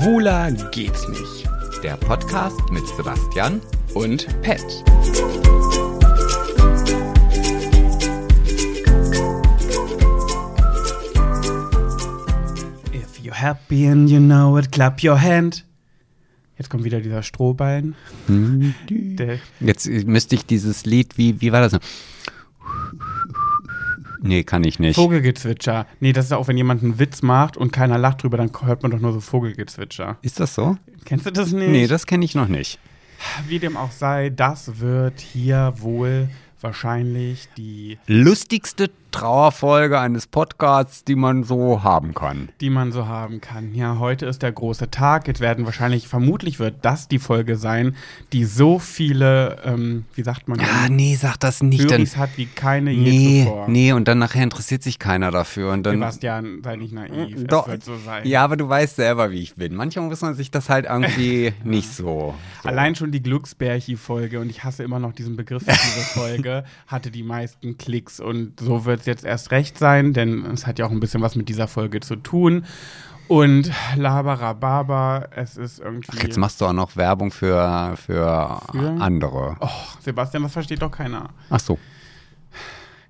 Schwuler geht's nicht. Der Podcast mit Sebastian Und Pet. If you're happy and you know it, clap your hand. Jetzt kommt wieder dieser Strohballen. Der, Jetzt müsste ich dieses Lied, wie, wie war das? Nee, kann ich nicht. Vogelgezwitscher. Nee, das ist auch, wenn jemand einen Witz macht und keiner lacht drüber, dann hört man doch nur so Vogelgezwitscher. Ist das so? Kennst du das nicht? Nee, das kenne ich noch nicht. Wie dem auch sei, das wird hier wohl wahrscheinlich die, Lustigste Trauerfolge eines Podcasts, die man so haben kann. die man so haben kann. Ja, heute ist der große Tag. Jetzt werden wahrscheinlich, vermutlich wird das die Folge sein, die so viele, ähm, wie sagt man, Ja, nee, sag das nicht. Höris hat wie keine je nee, zuvor. nee, und dann nachher interessiert sich keiner dafür. Und dann, Sebastian, sei nicht naiv. Doch. Es wird so sein. ja, aber du weißt selber, wie ich bin. Manchmal muss man sich das halt irgendwie nicht so. so. Allein schon die Glücksbärchi-Folge, und ich hasse immer noch diesen Begriff für diese Folge, hatte die meisten Klicks. Und so wird es jetzt erst recht sein, denn es hat ja auch ein bisschen was mit dieser Folge zu tun. Und Labarababa, es ist irgendwie. Ach, jetzt machst du auch noch Werbung für, für, Für? andere. oh, Sebastian, das versteht doch keiner. Ach so.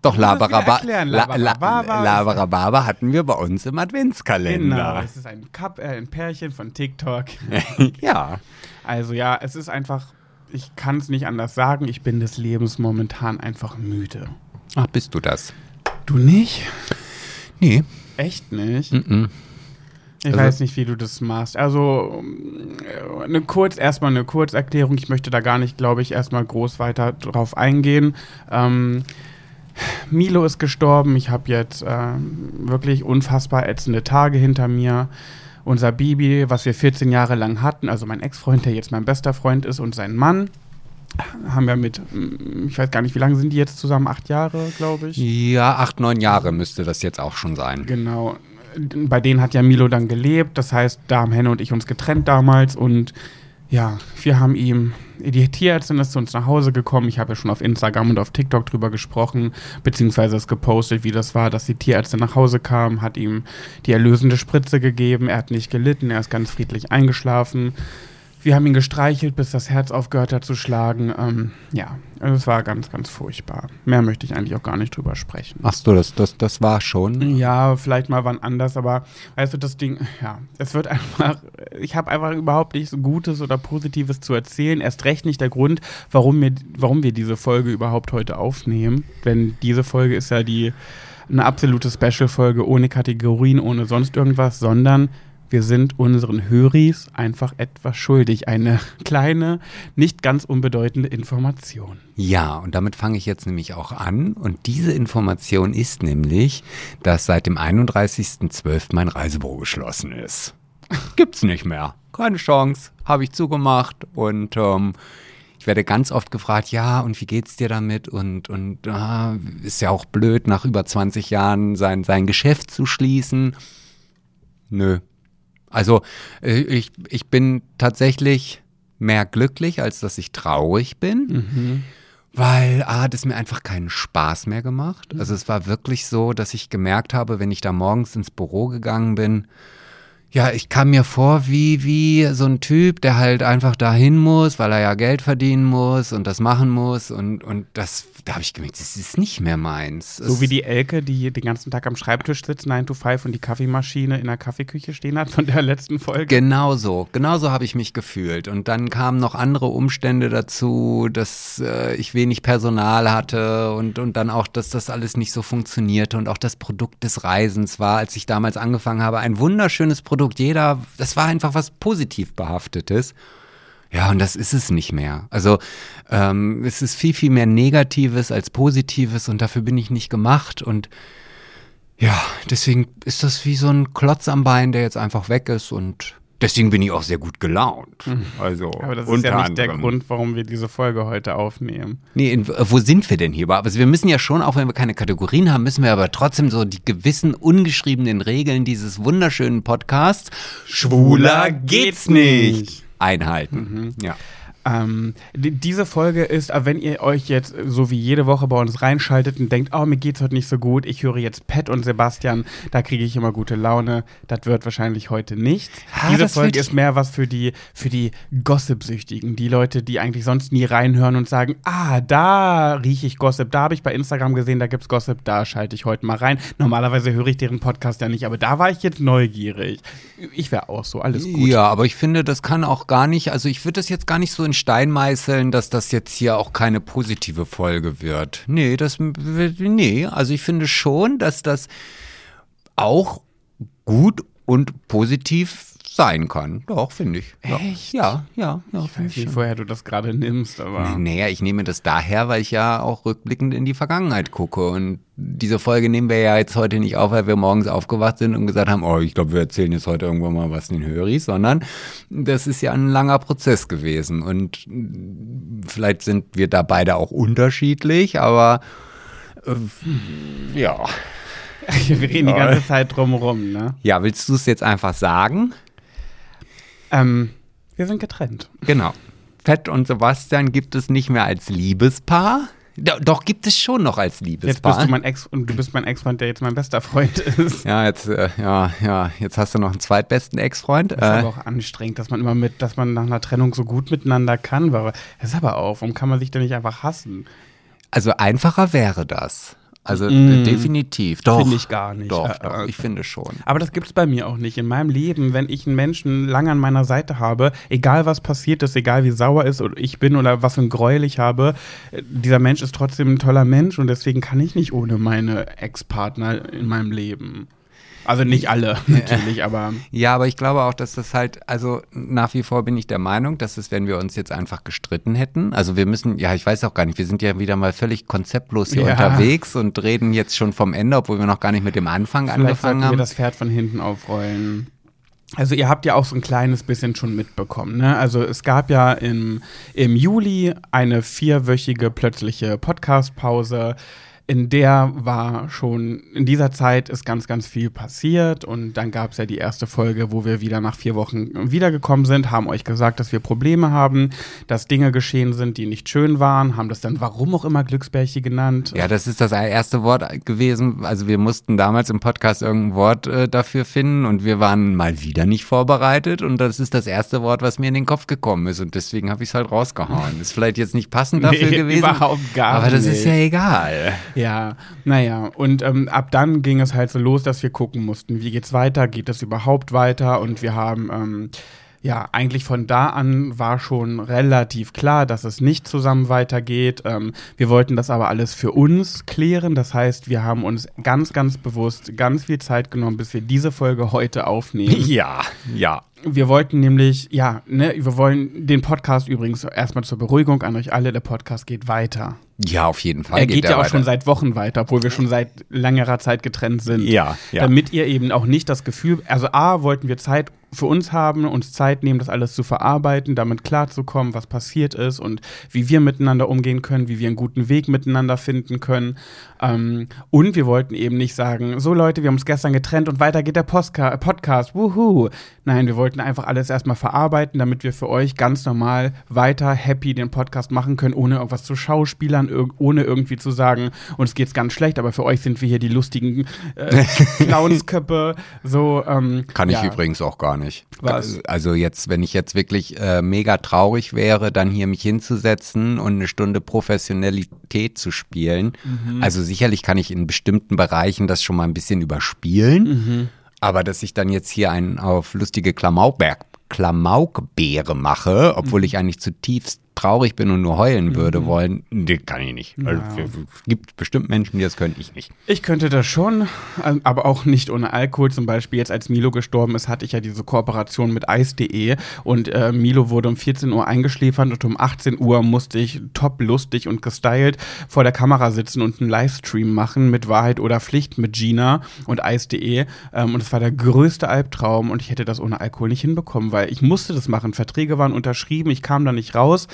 Doch, musst das wieder Labaraba, erklären. La, La, Labarababa Labarababa hatten wir bei uns im Genau, Adventskalender. es ist ein, Cup, äh, ein Pärchen von TikTok. ja. Also ja, es ist einfach, ich kann es nicht anders sagen, ich bin des Lebens momentan einfach müde. Ach, bist du das? Du nicht? Nee. Echt nicht? Mm Ich Also- weiß nicht, wie du das machst. Also, äh, eine kurz, erstmal eine Kurzerklärung. Ich möchte da gar nicht, glaube ich, erstmal groß weiter drauf eingehen. Ähm, Milo ist gestorben. Ich habe jetzt ähm, wirklich unfassbar ätzende Tage hinter mir. Unser Baby, was wir 14 Jahre lang hatten, also mein Ex-Freund, der jetzt mein bester Freund ist, und sein Mann, haben wir mit, mm, ich weiß gar nicht, wie lange sind die jetzt zusammen? Acht Jahre, glaube ich. Ja, acht, neun Jahre müsste das jetzt auch schon sein. Genau. Bei denen hat ja Milo dann gelebt. Das heißt, da haben Henne und ich uns getrennt damals. Und ja, wir haben ihm, die Tierärztin ist zu uns nach Hause gekommen. Ich habe ja schon auf Instagram und auf TikTok drüber gesprochen, beziehungsweise es gepostet, wie das war, dass die Tierärztin nach Hause kam, hat ihm die erlösende Spritze gegeben. Er hat nicht gelitten, er ist ganz friedlich eingeschlafen. Wir haben ihn gestreichelt, bis das Herz aufgehört hat zu schlagen. Ähm, ja, also es war ganz, ganz furchtbar. Mehr möchte ich eigentlich auch gar nicht drüber sprechen. Ach so, das, das, das war schon. Ja, vielleicht mal wann anders, aber weißt du, das Ding, ja, es wird einfach, ich habe einfach überhaupt nichts Gutes oder Positives zu erzählen. Erst recht nicht der Grund, warum wir, warum wir diese Folge überhaupt heute aufnehmen. Denn diese Folge ist ja die eine absolute Special-Folge ohne Kategorien, ohne sonst irgendwas, sondern wir sind unseren Höris einfach etwas schuldig. Eine kleine, nicht ganz unbedeutende Information. Ja, und damit fange ich jetzt nämlich auch an. Und diese Information ist nämlich, dass seit dem 31.12. mein Reisebüro geschlossen ist. Gibt's nicht mehr. Keine Chance. Habe ich zugemacht. Und ähm, ich werde ganz oft gefragt, ja, und wie geht's dir damit? Und, und ah, ist ja auch blöd, nach über 20 Jahren sein, sein Geschäft zu schließen. Nö. Also äh, ich, ich bin tatsächlich mehr glücklich, als dass ich traurig bin. Weil, ah, das mir einfach keinen Spaß mehr gemacht. Also es war wirklich so, dass ich gemerkt habe, wenn ich da morgens ins Büro gegangen bin, ja, ich kam mir vor wie, wie so ein Typ, der halt einfach dahin muss, weil er ja Geld verdienen muss und das machen muss. Und, und das, da habe ich gemerkt, das ist nicht mehr meins. So Es- wie die Elke, die den ganzen Tag am Schreibtisch sitzt, 9 to 5 und die Kaffeemaschine in der Kaffeeküche stehen hat von der letzten Folge. Genau so, genau so habe ich mich gefühlt. Und dann kamen noch andere Umstände dazu, dass äh, ich wenig Personal hatte und, und dann auch, dass das alles nicht so funktionierte und auch das Produkt des Reisens war, als ich damals angefangen habe, ein wunderschönes Produkt. Jeder, das war einfach was positiv behaftetes. Ja, und das ist es nicht mehr. Also ähm, es ist viel, viel mehr Negatives als Positives und dafür bin ich nicht gemacht. Und ja, deswegen ist das wie so ein Klotz am Bein, der jetzt einfach weg ist und deswegen bin ich auch sehr gut gelaunt. Also Aber das ist ja nicht der anderem. Grund, warum wir diese Folge heute aufnehmen. Nee, in, wo sind wir denn hier? Aber wir müssen ja schon, auch wenn wir keine Kategorien haben, müssen wir aber trotzdem so die gewissen ungeschriebenen Regeln dieses wunderschönen Podcasts Schwuler geht's nicht. einhalten. Ja. Ähm, die, diese Folge ist, äh, wenn ihr euch jetzt so wie jede Woche bei uns reinschaltet und denkt, oh, mir geht's heute nicht so gut, ich höre jetzt Pat und Sebastian, da kriege ich immer gute Laune. Das wird wahrscheinlich heute nicht. Ah, diese Folge ist mehr was für die, für die Gossip-Süchtigen, die Leute, die eigentlich sonst nie reinhören und sagen, ah, da rieche ich Gossip, da habe ich bei Instagram gesehen, da gibt's Gossip, da schalte ich heute mal rein. Normalerweise höre ich deren Podcast ja nicht, aber da war ich jetzt neugierig. Ich wäre auch so, alles gut. Ja, aber ich finde, das kann auch gar nicht, also ich würde das jetzt gar nicht so in Stein meißeln, dass das jetzt hier auch keine positive Folge wird. Nee, das nee, also ich finde schon, dass das auch gut und positiv sein kann. Doch, finde ich. Ja. Echt? Ja, ja, ja. Ich weiß nicht, woher du das gerade nimmst, aber. Naja, ich nehme das daher, weil ich ja auch rückblickend in die Vergangenheit gucke. Und diese Folge nehmen wir ja jetzt heute nicht auf, weil wir morgens aufgewacht sind und gesagt haben, oh, ich glaube, wir erzählen jetzt heute irgendwann mal was den Höris, sondern das ist ja ein langer Prozess gewesen. Und vielleicht sind wir da beide auch unterschiedlich, aber äh, ja. Wir reden die ganze Zeit drumherum, ne? Ja, willst du es jetzt einfach sagen? Ähm, wir sind getrennt. Genau. Fett und Sebastian gibt es nicht mehr als Liebespaar. Do- Doch, gibt es schon noch als Liebespaar. Jetzt bist du mein Ex und du bist mein Ex-Freund, der jetzt mein bester Freund ist. Ja, jetzt, äh, ja, ja, jetzt hast du noch einen zweitbesten Ex-Freund. Das ist Äh, aber auch anstrengend, dass man immer mit, dass man nach einer Trennung so gut miteinander kann. Das ist aber auch, warum kann man sich denn nicht einfach hassen? also einfacher wäre das. Also Mm. äh, definitiv. Doch. Finde ich gar nicht. Doch, Äh, doch, äh, ich finde schon. Aber das gibt's bei mir auch nicht. In meinem Leben, wenn ich einen Menschen lange an meiner Seite habe, egal was passiert ist, egal wie sauer ist oder ich bin oder was für ein Gräuel ich habe, äh, dieser Mensch ist trotzdem ein toller Mensch und deswegen kann ich nicht ohne meine Ex-Partner in meinem Leben. Also nicht alle, natürlich, aber Ja, aber ich glaube auch, dass das halt, also nach wie vor bin ich der Meinung, dass es, wenn wir uns jetzt einfach gestritten hätten, also wir müssen, ja, ich weiß auch gar nicht, wir sind ja wieder mal völlig konzeptlos hier Ja. unterwegs und reden jetzt schon vom Ende, obwohl wir noch gar nicht mit dem Anfang vielleicht angefangen wir haben. das Pferd von hinten aufrollen. Also ihr habt ja auch so ein kleines bisschen schon mitbekommen. Ne? Also es gab ja im, im Juli eine vierwöchige plötzliche Podcast-Pause. In der war schon, in dieser Zeit ist ganz, ganz viel passiert und dann gab es ja die erste Folge, wo wir wieder nach vier Wochen wiedergekommen sind, haben euch gesagt, dass wir Probleme haben, dass Dinge geschehen sind, die nicht schön waren, haben das dann warum auch immer Glücksbärche genannt. Ja, das ist das erste Wort gewesen. Also wir mussten damals im Podcast irgendein Wort äh, dafür finden und wir waren mal wieder nicht vorbereitet und das ist das erste Wort, was mir in den Kopf gekommen ist und deswegen habe ich es halt rausgehauen. Ist vielleicht jetzt nicht passend dafür Nee, gewesen. überhaupt gar Aber das ist nicht. ja egal. Ja, naja, und ähm, ab dann ging es halt so los, dass wir gucken mussten, wie geht's weiter, geht es überhaupt weiter und wir haben, ähm, ja, eigentlich von da an war schon relativ klar, dass es nicht zusammen weitergeht. Ähm, wir wollten das aber alles für uns klären, das heißt, wir haben uns ganz, ganz bewusst ganz viel Zeit genommen, bis wir diese Folge heute aufnehmen. Ja, ja. Wir wollten nämlich, ja, ne, wir wollen den Podcast übrigens erstmal zur Beruhigung an euch alle, der Podcast geht weiter. Ja, auf jeden Fall. Er geht, ja auch weiter. schon seit Wochen weiter, obwohl wir schon seit längerer Zeit getrennt sind. Ja, ja. Damit ihr eben auch nicht das Gefühl, also A, wollten wir Zeit für uns haben, uns Zeit nehmen, das alles zu verarbeiten, damit klarzukommen, was passiert ist und wie wir miteinander umgehen können, wie wir einen guten Weg miteinander finden können. Ähm, und wir wollten eben nicht sagen, so Leute, wir haben uns gestern getrennt und weiter geht der Postka Podcast, wuhu. Nein, wir wollten einfach alles erstmal verarbeiten, damit wir für euch ganz normal weiter happy den Podcast machen können, ohne irgendwas zu schauspielern, irg ohne irgendwie zu sagen, uns geht's ganz schlecht, aber für euch sind wir hier die lustigen äh, Clownsköppe. So, ähm, Kann ich ja. übrigens auch gar nicht. Was? Also jetzt, wenn ich jetzt wirklich äh, mega traurig wäre, dann hier mich hinzusetzen und eine Stunde Professionalität zu spielen. Mhm. Also sicherlich kann ich in bestimmten Bereichen das schon mal ein bisschen überspielen. Mhm. Aber dass ich dann jetzt hier einen auf lustige Klamaukberg Klamaukbeere mache, Mhm. obwohl ich eigentlich zutiefst traurig bin und nur heulen würde wollen, nee, kann ich nicht. Also, Ja. es gibt bestimmt Menschen, die das können, ich nicht. Ich könnte das schon, ähm, aber auch nicht ohne Alkohol. Zum Beispiel jetzt, als Milo gestorben ist, hatte ich ja diese Kooperation mit Eis.de und äh, Milo wurde um 14 Uhr eingeschläfert und um 18 Uhr musste ich top lustig und gestylt vor der Kamera sitzen und einen Livestream machen mit Wahrheit oder Pflicht mit Gina und Eis.de. Ähm, und es war der größte Albtraum und ich hätte das ohne Alkohol nicht hinbekommen, weil ich musste das machen. Verträge waren unterschrieben, ich kam da nicht raus.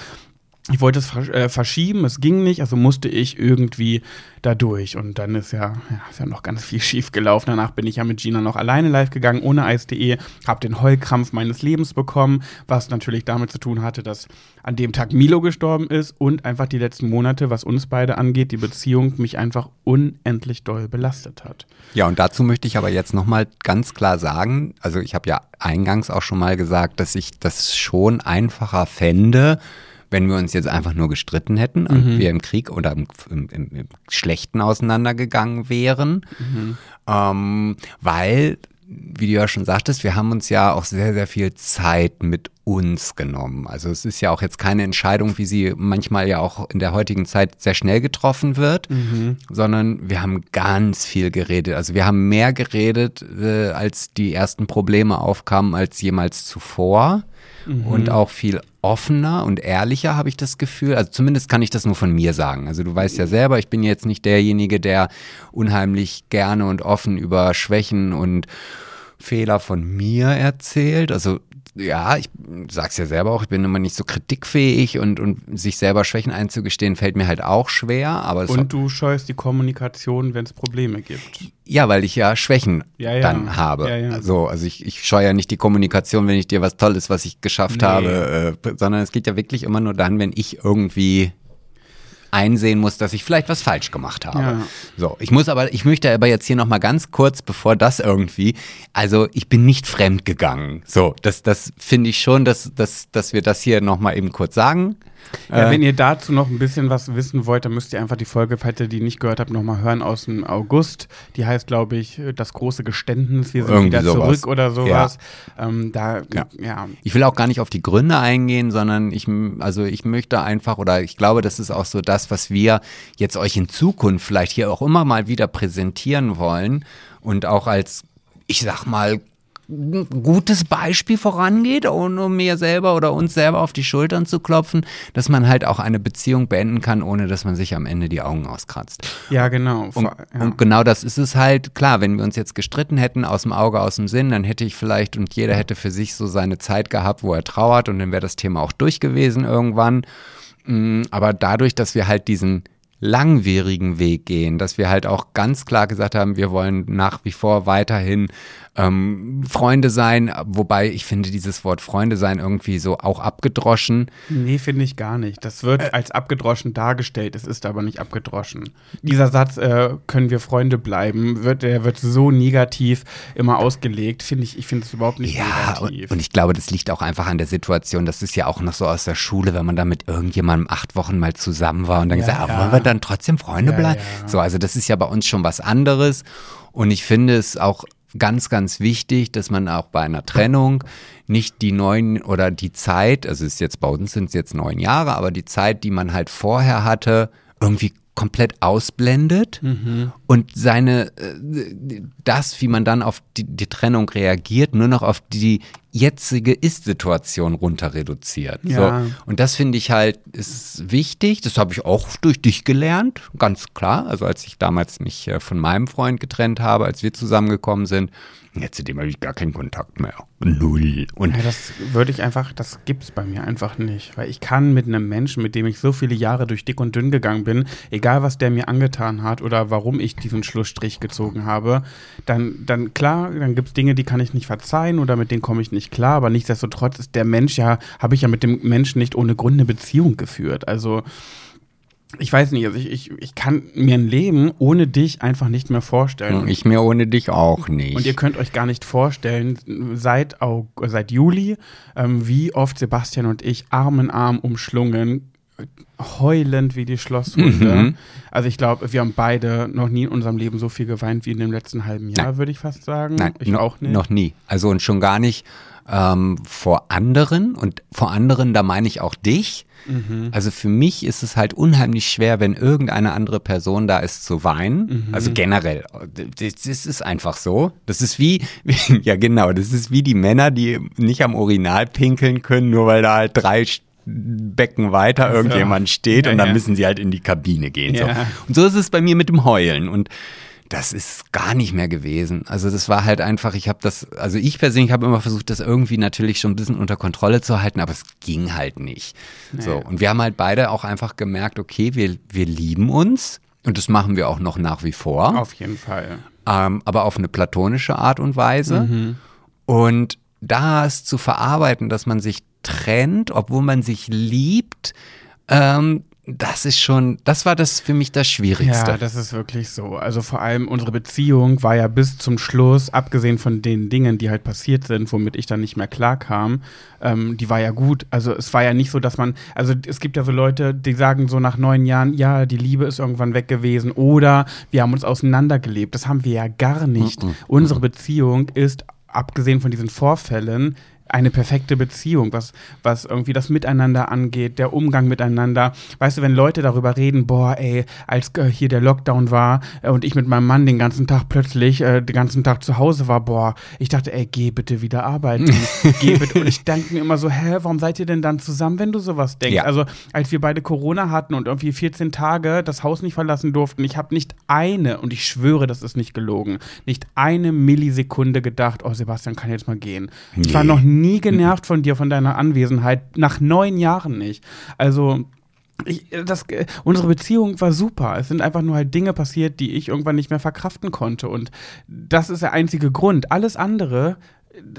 Ich wollte es äh, verschieben, es ging nicht, also musste ich irgendwie da durch. Und dann ist ja, ja, ist ja noch ganz viel schief gelaufen. Danach bin ich ja mit Gina noch alleine live gegangen, ohne Eis.de, habe den Heulkrampf meines Lebens bekommen, was natürlich damit zu tun hatte, dass an dem Tag Milo gestorben ist und einfach die letzten Monate, was uns beide angeht, die Beziehung mich einfach unendlich doll belastet hat. Ja, und dazu möchte ich aber jetzt nochmal ganz klar sagen, also ich habe ja eingangs auch schon mal gesagt, dass ich das schon einfacher fände, wenn wir uns jetzt einfach nur gestritten hätten mhm. und wir im Krieg oder im, im, im, im Schlechten auseinandergegangen wären. Mhm. Ähm, weil, wie du ja schon sagtest, wir haben uns ja auch sehr, sehr viel Zeit mit uns genommen. Also es ist ja auch jetzt keine Entscheidung, wie sie manchmal ja auch in der heutigen Zeit sehr schnell getroffen wird, mhm. sondern wir haben ganz viel geredet. Also wir haben mehr geredet, äh, als die ersten Probleme aufkamen, als jemals zuvor mhm. und auch viel offener und ehrlicher, habe ich das Gefühl. Also zumindest kann ich das nur von mir sagen. Also du weißt ja selber, ich bin jetzt nicht derjenige, der unheimlich gerne und offen über Schwächen und Fehler von mir erzählt. Also ja, ich sag's ja selber auch, ich bin immer nicht so kritikfähig und, und sich selber Schwächen einzugestehen, fällt mir halt auch schwer. Aber und du scheust die Kommunikation, wenn es Probleme gibt. Ja, weil ich ja Schwächen ja, ja. dann habe. Ja, also, also ich, ich scheue ja nicht die Kommunikation, wenn ich dir was Tolles, was ich geschafft nee. habe, äh, sondern es geht ja wirklich immer nur dann, wenn ich irgendwie einsehen muss, dass ich vielleicht was falsch gemacht habe. Ja. So, ich muss aber, ich möchte aber jetzt hier nochmal ganz kurz, bevor das irgendwie, also ich bin nicht fremd gegangen. So, das, das finde ich schon, dass, dass, dass wir das hier nochmal eben kurz sagen. Ja, äh, wenn ihr dazu noch ein bisschen was wissen wollt, dann müsst ihr einfach die Folge, falls ihr die nicht gehört habt, nochmal hören aus dem August. Die heißt, glaube ich, das große Geständnis. Wir sind wieder sowas. zurück oder sowas. Ja. Ähm, da, ja. ja. Ich will auch gar nicht auf die Gründe eingehen, sondern ich, also ich möchte einfach, oder ich glaube, das ist auch so das, was wir jetzt euch in Zukunft vielleicht hier auch immer mal wieder präsentieren wollen und auch als ich sag mal, gutes Beispiel vorangeht, ohne mir selber oder uns selber auf die Schultern zu klopfen, dass man halt auch eine Beziehung beenden kann, ohne dass man sich am Ende die Augen auskratzt. Ja, genau. Und, ja. und genau das ist es halt. Klar, wenn wir uns jetzt gestritten hätten, aus dem Auge, aus dem Sinn, dann hätte ich vielleicht und jeder hätte für sich so seine Zeit gehabt, wo er trauert und dann wäre das Thema auch durch gewesen irgendwann. Mm, aber dadurch, dass wir halt diesen langwierigen Weg gehen, dass wir halt auch ganz klar gesagt haben, wir wollen nach wie vor weiterhin ähm, Freunde sein, wobei ich finde dieses Wort Freunde sein irgendwie so auch abgedroschen. Nee, finde ich gar nicht. Das wird äh, als abgedroschen dargestellt, es ist aber nicht abgedroschen. Dieser Satz, äh, können wir Freunde bleiben, wird, der wird so negativ immer ausgelegt, finde ich, ich finde es überhaupt nicht ja, negativ. Und, und ich glaube, das liegt auch einfach an der Situation, das ist ja auch noch so aus der Schule, wenn man da mit irgendjemandem acht Wochen mal zusammen war und dann ja, gesagt, ja. wollen wir dann trotzdem Freunde ja, bleiben? So, also das ist ja bei uns schon was anderes. Und ich finde es auch ganz, ganz wichtig, dass man auch bei einer Trennung nicht die neun oder die Zeit, also ist jetzt bei uns sind es jetzt neun Jahre, aber die Zeit, die man halt vorher hatte, irgendwie komplett ausblendet mhm. und seine äh, das, wie man dann auf die, die, Trennung reagiert, nur noch auf die jetzige Ist-Situation runter reduziert. Ja. So. Und das finde ich halt ist wichtig. Das habe ich auch durch dich gelernt, ganz klar. Also als ich damals mich äh, von meinem Freund getrennt habe, als wir zusammengekommen sind, Jetzt zu dem habe ich gar keinen Kontakt mehr. Null. Und ja, das würde ich einfach, das gibt es bei mir einfach nicht. Weil ich kann mit einem Menschen, mit dem ich so viele Jahre durch dick und dünn gegangen bin, egal was der mir angetan hat oder warum ich diesen Schlussstrich gezogen habe, dann, dann klar, dann gibt es Dinge, die kann ich nicht verzeihen oder mit denen komme ich nicht klar. Aber nichtsdestotrotz ist der Mensch ja, habe ich ja mit dem Menschen nicht ohne Grund eine Beziehung geführt. Also ich weiß nicht, also ich, ich, ich kann mir ein Leben ohne dich einfach nicht mehr vorstellen. Ich mir ohne dich auch nicht. Und ihr könnt euch gar nicht vorstellen, seit, seit Juli, ähm, wie oft Sebastian und ich Arm in Arm umschlungen, heulend wie die Schlosshunde. Mhm. Also ich glaube, wir haben beide noch nie in unserem Leben so viel geweint wie in dem letzten halben Jahr, würde ich fast sagen. Nein, ich no, auch nicht. Noch nie. Also und schon gar nicht ähm, vor anderen. Und vor anderen, da meine ich auch dich. Mhm. Also für mich ist es halt unheimlich schwer, wenn irgendeine andere Person da ist, zu weinen. Mhm. Also generell. Das, ist einfach so. Das ist wie, ja genau, das ist wie die Männer, die nicht am Urinal pinkeln können, nur weil da halt drei Becken weiter irgendjemand steht ja, und dann ja. müssen sie halt in die Kabine gehen. Ja. So. Und so ist es bei mir mit dem Heulen. Und das ist gar nicht mehr gewesen. Also das war halt einfach, ich habe das, also ich persönlich habe immer versucht, das irgendwie natürlich schon ein bisschen unter Kontrolle zu halten, aber es ging halt nicht. Nee. So, und wir haben halt beide auch einfach gemerkt, okay, wir, wir lieben uns und das machen wir auch noch nach wie vor, Auf jeden Fall. ähm, aber auf eine platonische Art und Weise. Und das zu verarbeiten, dass man sich trennt, obwohl man sich liebt, ähm, das ist schon, das war das für mich das Schwierigste. Ja, das ist wirklich so. Also vor allem unsere Beziehung war ja bis zum Schluss, abgesehen von den Dingen, die halt passiert sind, womit ich dann nicht mehr klarkam, ähm, die war ja gut. Also es war ja nicht so, dass man, also es gibt ja so Leute, die sagen so nach neun Jahren, ja, die Liebe ist irgendwann weg gewesen oder wir haben uns auseinandergelebt. Das haben wir ja gar nicht. Unsere Beziehung ist, abgesehen von diesen Vorfällen, eine perfekte Beziehung, was, was irgendwie das Miteinander angeht, der Umgang miteinander. Weißt du, wenn Leute darüber reden, boah, ey, als äh, hier der Lockdown war äh, und ich mit meinem Mann den ganzen Tag plötzlich äh, den ganzen Tag zu Hause war, boah, ich dachte, ey, geh bitte wieder arbeiten. geh bitte. Und ich denke mir immer so, hä, warum seid ihr denn dann zusammen, wenn du sowas denkst? Ja. Also, als wir beide Corona hatten und irgendwie 14 Tage das Haus nicht verlassen durften, ich habe nicht eine, und ich schwöre, das ist nicht gelogen, nicht eine Millisekunde gedacht, oh, Sebastian kann jetzt mal gehen. Ich war Nee. noch nie genervt von dir, von deiner Anwesenheit, nach neun Jahren nicht. Also, ich, das, äh, unsere Beziehung war super. Es sind einfach nur halt Dinge passiert, die ich irgendwann nicht mehr verkraften konnte. Und das ist der einzige Grund. Alles andere,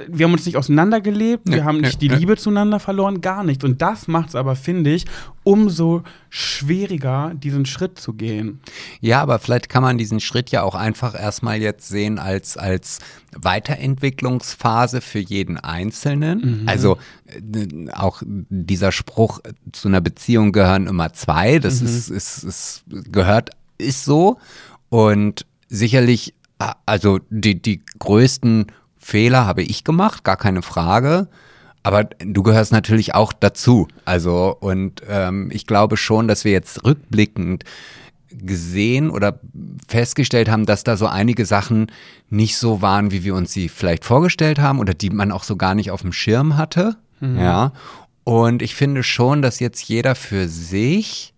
wir haben uns nicht auseinandergelebt, wir haben nicht die. Liebe zueinander verloren, gar nicht. Und das macht es aber, finde ich, umso schwieriger, diesen Schritt zu gehen. Ja, aber vielleicht kann man diesen Schritt ja auch einfach erstmal jetzt sehen als, als Weiterentwicklungsphase für jeden Einzelnen. Also äh, auch dieser Spruch, zu einer Beziehung gehören immer zwei, das ist, ist, ist, gehört, ist so. Und sicherlich, äh, also die, die größten Fehler habe ich gemacht, gar keine Frage. Aber du gehörst natürlich auch dazu. Also, und ähm, ich glaube schon, dass wir jetzt rückblickend gesehen oder festgestellt haben, dass da so einige Sachen nicht so waren, wie wir uns sie vielleicht vorgestellt haben oder die man auch so gar nicht auf dem Schirm hatte. Ja. Und ich finde schon, dass jetzt jeder für sich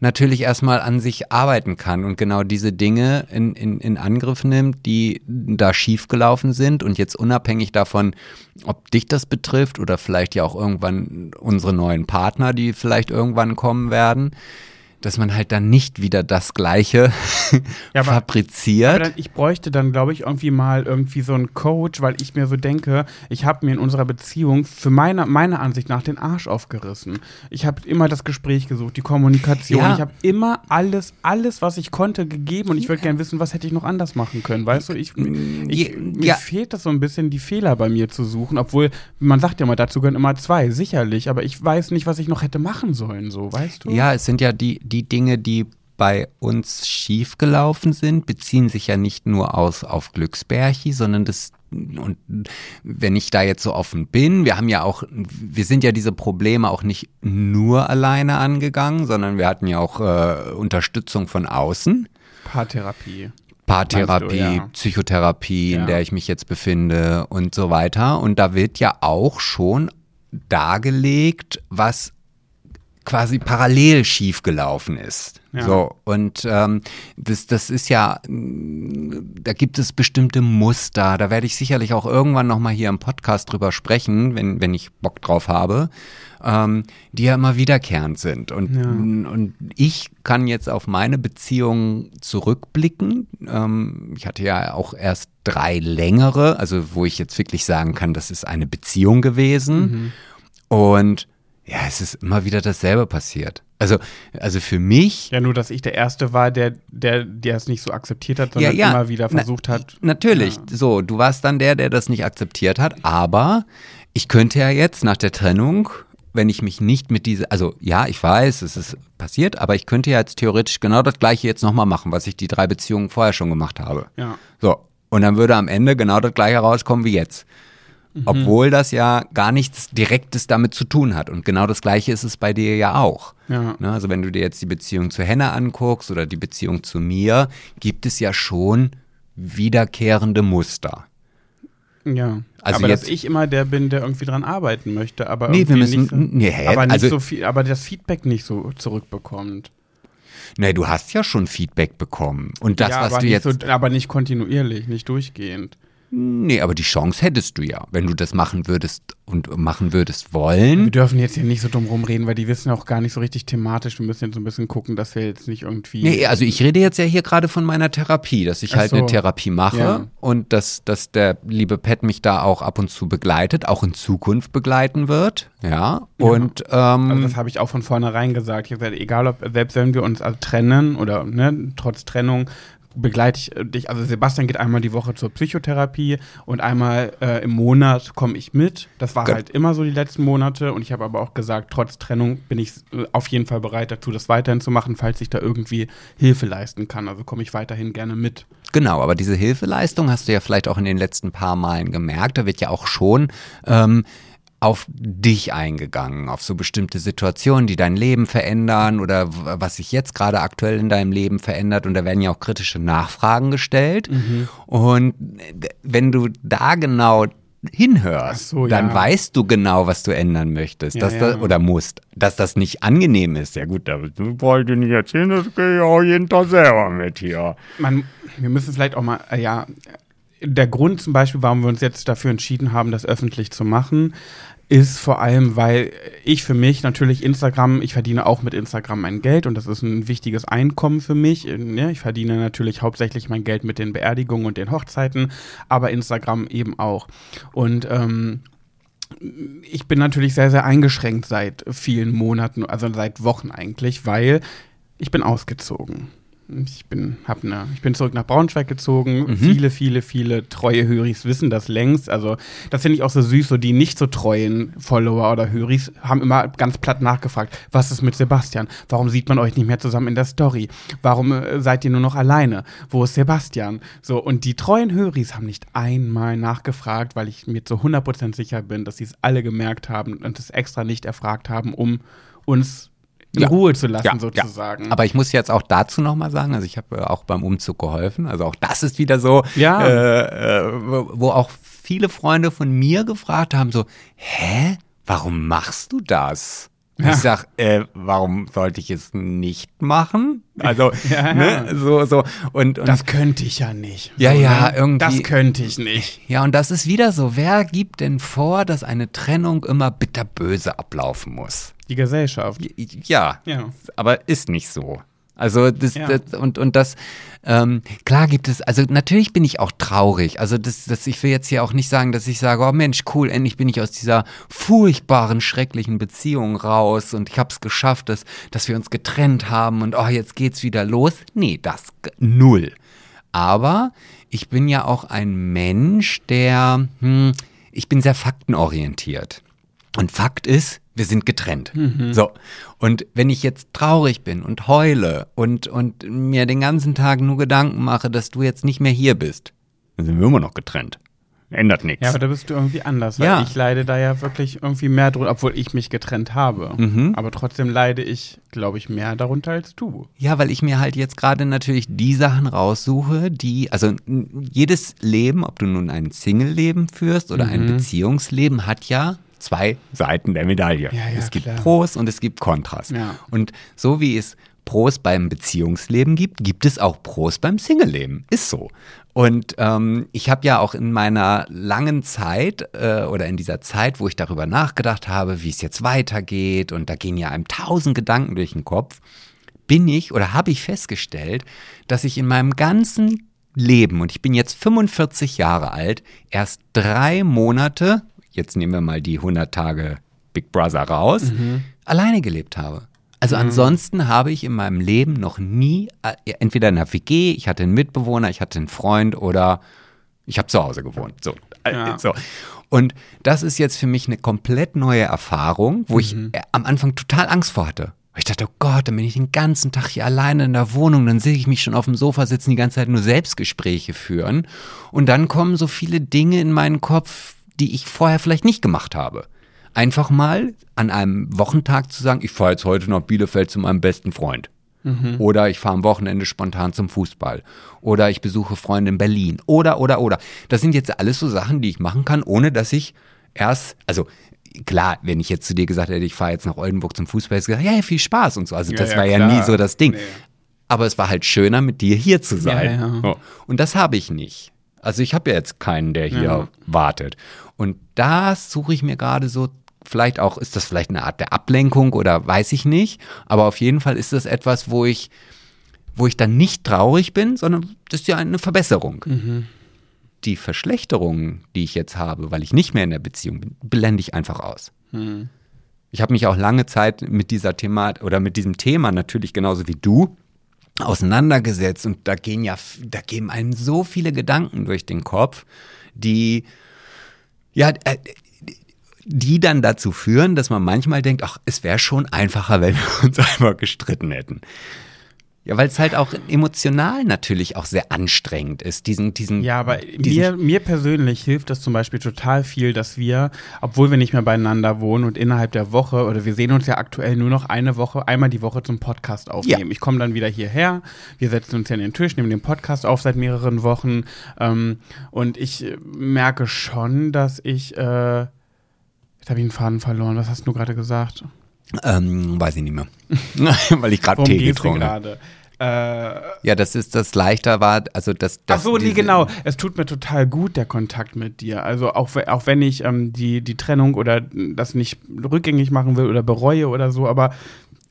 natürlich erstmal an sich arbeiten kann und genau diese Dinge in, in, in Angriff nimmt, die da schiefgelaufen sind und jetzt unabhängig davon, ob dich das betrifft oder vielleicht ja auch irgendwann unsere neuen Partner, die vielleicht irgendwann kommen werden, dass man halt dann nicht wieder das Gleiche Ja, aber- fabriziert. Aber dann, ich bräuchte dann, glaube ich, irgendwie mal irgendwie so einen Coach, weil ich mir so denke, ich habe mir in unserer Beziehung für meine, meiner Ansicht nach den Arsch aufgerissen. Ich habe immer das Gespräch gesucht, die Kommunikation. Ja. Ich habe immer alles, alles, was ich konnte, gegeben und ich würde gerne wissen, was hätte ich noch anders machen können. Weißt du, ich, ich, Ja. mir fehlt das so ein bisschen, die Fehler bei mir zu suchen, obwohl man sagt ja mal, dazu gehören immer zwei, sicherlich, aber ich weiß nicht, was ich noch hätte machen sollen, so, weißt du? Ja, es sind ja die, die Dinge, die bei uns schiefgelaufen sind, beziehen sich ja nicht nur aus auf Glücksbärchi, sondern das und wenn ich da jetzt so offen bin, wir haben ja auch, wir sind ja diese Probleme auch nicht nur alleine angegangen, sondern wir hatten ja auch äh, Unterstützung von außen. Paartherapie. Paartherapie, du, ja. Psychotherapie, in Ja. der ich mich jetzt befinde und so weiter. Und da wird ja auch schon dargelegt, was quasi parallel schiefgelaufen ist. Ja. So, und ähm, das, das ist ja, mh, da gibt es bestimmte Muster. Da werde ich sicherlich auch irgendwann nochmal hier im Podcast drüber sprechen, wenn, wenn ich Bock drauf habe, ähm, die ja immer wiederkehrend sind. Und, Ja. und ich kann jetzt auf meine Beziehung zurückblicken. Ähm, ich hatte ja auch erst drei längere, also wo ich jetzt wirklich sagen kann, das ist eine Beziehung gewesen. Und ja, es ist immer wieder dasselbe passiert. Also, also für mich Ja, nur, dass ich der Erste war, der, der, der es nicht so akzeptiert hat, sondern ja, ja. immer wieder Na, versucht hat. Natürlich, so, du warst dann der, der das nicht akzeptiert hat, aber ich könnte ja jetzt nach der Trennung, wenn ich mich nicht mit dieser, also ja, ich weiß, es ist passiert, aber ich könnte ja jetzt theoretisch genau das gleiche jetzt nochmal machen, was ich die drei Beziehungen vorher schon gemacht habe. Ja. So, und dann würde am Ende genau das gleiche rauskommen wie jetzt. Obwohl das ja gar nichts Direktes damit zu tun hat. Und genau das gleiche ist es bei dir ja auch. Ja. Ne, also wenn du dir jetzt die Beziehung zu Henne anguckst oder die Beziehung zu mir, gibt es ja schon wiederkehrende Muster. Ja. Also aber dass jetzt- ich immer der bin, der irgendwie dran arbeiten möchte, aber Nee, wir müssen- nicht so, nee, hä? aber nicht Also- so viel, aber das Feedback nicht so zurückbekommt. Nee, du hast ja schon Feedback bekommen. Und das, ja, was du nicht jetzt. So, aber nicht kontinuierlich, nicht durchgehend. Nee, aber die Chance hättest du ja, wenn du das machen würdest und machen würdest wollen. Wir dürfen jetzt hier nicht so dumm rumreden, weil die wissen auch gar nicht so richtig thematisch. Wir müssen jetzt so ein bisschen gucken, dass wir jetzt nicht irgendwie. Nee, also ich rede jetzt ja hier gerade von meiner Therapie, dass ich Ach halt so. eine Therapie mache Ja. und dass, dass der liebe Pet mich da auch ab und zu begleitet, auch in Zukunft begleiten wird. Ja. Und ähm, Also das habe ich auch von vornherein gesagt. Ich habe gesagt, egal ob, selbst wenn wir uns also trennen oder ne, trotz Trennung, begleite ich äh, dich. Also Sebastian geht einmal die Woche zur Psychotherapie und einmal äh, im Monat komme ich mit. Das war Gut. halt immer so die letzten Monate und ich habe aber auch gesagt, trotz Trennung bin ich äh, auf jeden Fall bereit dazu, das weiterhin zu machen, falls ich da irgendwie Hilfe leisten kann. Also komme ich weiterhin gerne mit. Genau, aber diese Hilfeleistung hast du ja vielleicht auch in den letzten paar Malen gemerkt. Da wird ja auch schon ähm, auf dich eingegangen, auf so bestimmte Situationen, die dein Leben verändern oder was sich jetzt gerade aktuell in deinem Leben verändert. Und da werden ja auch kritische Nachfragen gestellt. Und äh, wenn du da genau hinhörst, so, dann ja. weißt du genau, was du ändern möchtest Ja, dass ja. Oder musst. Dass das nicht angenehm ist, ja gut, da wollte ich nicht erzählen, das gehe ich auch jeden Tag selber mit hier. man, wir müssen vielleicht auch mal, äh, ja, der Grund zum Beispiel, warum wir uns jetzt dafür entschieden haben, das öffentlich zu machen, ist vor allem, weil ich für mich natürlich Instagram, ich verdiene auch mit Instagram mein Geld und das ist ein wichtiges Einkommen für mich. Ich verdiene natürlich hauptsächlich mein Geld mit den Beerdigungen und den Hochzeiten, aber Instagram eben auch. Und ähm, ich bin natürlich sehr, sehr eingeschränkt seit vielen Monaten, also seit Wochen eigentlich, weil ich bin ausgezogen. Ich bin, hab ne, ich bin zurück nach Braunschweig gezogen. Viele, viele, viele treue Höris wissen das längst. Also, das finde ich auch so süß. So die nicht so treuen Follower oder Höris haben immer ganz platt nachgefragt: Was ist mit Sebastian? Warum sieht man euch nicht mehr zusammen in der Story? Warum äh, seid ihr nur noch alleine? Wo ist Sebastian? So, und die treuen Höris haben nicht einmal nachgefragt, weil ich mir zu 100% sicher bin, dass sie es alle gemerkt haben und es extra nicht erfragt haben, um uns in Ja. Ruhe zu lassen, sozusagen. Aber ich muss jetzt auch dazu nochmal sagen, also ich habe äh, auch beim Umzug geholfen. Also auch das ist wieder so, Ja. äh, äh, wo auch viele Freunde von mir gefragt haben, so, hä, warum machst du das? Ja. Ich sag, äh, warum sollte ich es nicht machen? Also, Ja, ja. ne, so, so. Und, und Das könnte ich ja nicht. Ja, ja, irgendwie- Das könnte ich nicht. Ja, und das ist wieder so. Wer gibt denn vor, dass eine Trennung immer bitterböse ablaufen muss? Die Gesellschaft. Ja, Ja. aber ist nicht so. Also das, Ja. das und und das ähm, klar gibt es. Also natürlich bin ich auch traurig. Also das, das ich will jetzt hier auch nicht sagen, dass ich sage, oh Mensch, cool, endlich bin ich aus dieser furchtbaren, schrecklichen Beziehung raus und ich habe es geschafft, dass dass wir uns getrennt haben und oh jetzt geht's wieder los. Nee, das null. Aber ich bin ja auch ein Mensch, der, hm, ich bin sehr faktenorientiert. Und Fakt ist, wir sind getrennt. So. Und wenn ich jetzt traurig bin und heule und, und mir den ganzen Tag nur Gedanken mache, dass du jetzt nicht mehr hier bist, dann sind wir immer noch getrennt. Ändert nichts. Ja, aber da bist du irgendwie anders, weil Ja. ich leide da ja wirklich irgendwie mehr drunter, obwohl ich mich getrennt habe. Mhm. Aber trotzdem leide ich, glaube ich, mehr darunter als du. Ja, weil ich mir halt jetzt gerade natürlich die Sachen raussuche, die, also jedes Leben, ob du nun ein Single-Leben führst oder ein Beziehungsleben, hat ja zwei Seiten der Medaille. Ja, ja, es gibt klar. Pros und es gibt Kontras. Ja. Und so wie es Pros beim Beziehungsleben gibt, gibt es auch Pros beim Single-Leben. Ist so. Und ähm, ich habe ja auch in meiner langen Zeit äh, oder in dieser Zeit, wo ich darüber nachgedacht habe, wie es jetzt weitergeht, und da gehen ja einem tausend Gedanken durch den Kopf, bin ich oder habe ich festgestellt, dass ich in meinem ganzen Leben, und ich bin jetzt 45 Jahre alt, erst drei Monate, jetzt nehmen wir mal die 100 Tage Big Brother raus, alleine gelebt habe. Also ansonsten habe ich in meinem Leben noch nie, äh, entweder in einer WG, ich hatte einen Mitbewohner, ich hatte einen Freund oder ich habe zu Hause gewohnt. So. Äh, Ja. so. Und das ist jetzt für mich eine komplett neue Erfahrung, wo ich äh, am Anfang total Angst vor hatte. Ich dachte, oh Gott, dann bin ich den ganzen Tag hier alleine in der Wohnung, dann sehe ich mich schon auf dem Sofa sitzen, die ganze Zeit nur Selbstgespräche führen. Und dann kommen so viele Dinge in meinen Kopf, die ich vorher vielleicht nicht gemacht habe. Einfach mal an einem Wochentag zu sagen, ich fahre jetzt heute nach Bielefeld zu meinem besten Freund. Oder ich fahre am Wochenende spontan zum Fußball. Oder ich besuche Freunde in Berlin. Oder, oder, oder. Das sind jetzt alles so Sachen, die ich machen kann, ohne dass ich erst, also klar, wenn ich jetzt zu dir gesagt hätte, ich fahre jetzt nach Oldenburg zum Fußball, hättest du gesagt, ja, ja, viel Spaß und so. Also Ja, das ja, war ja klar. nie so das Ding. Nee. aber es war halt schöner, mit dir hier zu sein. Ja, ja. Und das habe ich nicht. Also ich habe ja jetzt keinen, der hier Ja. wartet. Und das suche ich mir gerade so, vielleicht auch, ist das vielleicht eine Art der Ablenkung oder weiß ich nicht, aber auf jeden Fall ist das etwas, wo ich, wo ich dann nicht traurig bin, sondern das ist ja eine Verbesserung. Die Verschlechterungen, die ich jetzt habe, weil ich nicht mehr in der Beziehung bin, blende ich einfach aus. Ich habe mich auch lange Zeit mit dieser Thema oder mit diesem Thema natürlich genauso wie du auseinandergesetzt und da gehen ja, da gehen einem so viele Gedanken durch den Kopf, die ja, äh, die dann dazu führen, dass man manchmal denkt, ach, es wäre schon einfacher, wenn wir uns einfach gestritten hätten. Ja, weil es halt auch emotional natürlich auch sehr anstrengend ist, diesen, diesen, Ja, aber diesen mir, mir persönlich hilft das zum Beispiel total viel, dass wir, obwohl wir nicht mehr beieinander wohnen und innerhalb der Woche, oder wir sehen uns ja aktuell nur noch eine Woche, einmal die Woche zum Podcast aufnehmen. Ja. Ich komme dann wieder hierher, wir setzen uns ja an den Tisch, nehmen den Podcast auf seit mehreren Wochen ähm, und ich äh, merke schon, dass ich, äh, jetzt habe ich den Faden verloren, was hast du gerade gesagt? Ähm, weiß ich nicht mehr, weil ich gerade Tee getrunken habe. Ja, das ist das leichter war, also das, das Ach so, nee, genau. Es tut mir total gut, der Kontakt mit dir. Also auch, auch wenn ich ähm, die, die Trennung oder das nicht rückgängig machen will oder bereue oder so, aber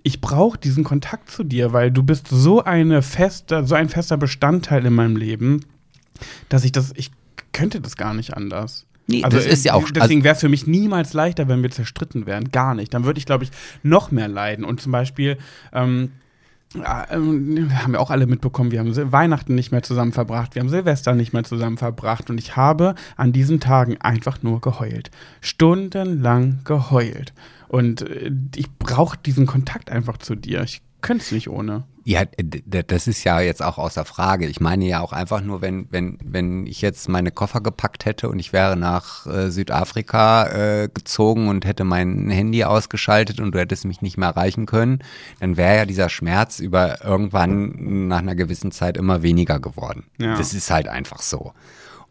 ich brauche diesen Kontakt zu dir, weil du bist so eine feste, so ein fester Bestandteil in meinem Leben, dass ich das, ich könnte das gar nicht anders. Nee, das ist ja auch- also Deswegen wäre es für mich niemals leichter, wenn wir zerstritten wären. Gar nicht. Dann würde ich, glaube ich, noch mehr leiden. Und zum Beispiel, ähm, ja, ähm, haben wir auch alle mitbekommen, wir haben Weihnachten nicht mehr zusammen verbracht, wir haben Silvester nicht mehr zusammen verbracht und ich habe an diesen Tagen einfach nur geheult. Stundenlang geheult. Und äh, ich brauche diesen Kontakt einfach zu dir. Ich könnte es nicht ohne. Ja, das ist ja jetzt auch außer Frage. Ich meine ja auch einfach nur, wenn, wenn, wenn ich jetzt meine Koffer gepackt hätte und ich wäre nach äh, Südafrika äh, gezogen und hätte mein Handy ausgeschaltet und du hättest mich nicht mehr erreichen können, dann wäre ja dieser Schmerz über irgendwann nach einer gewissen Zeit immer weniger geworden. Ja. Das ist halt einfach so.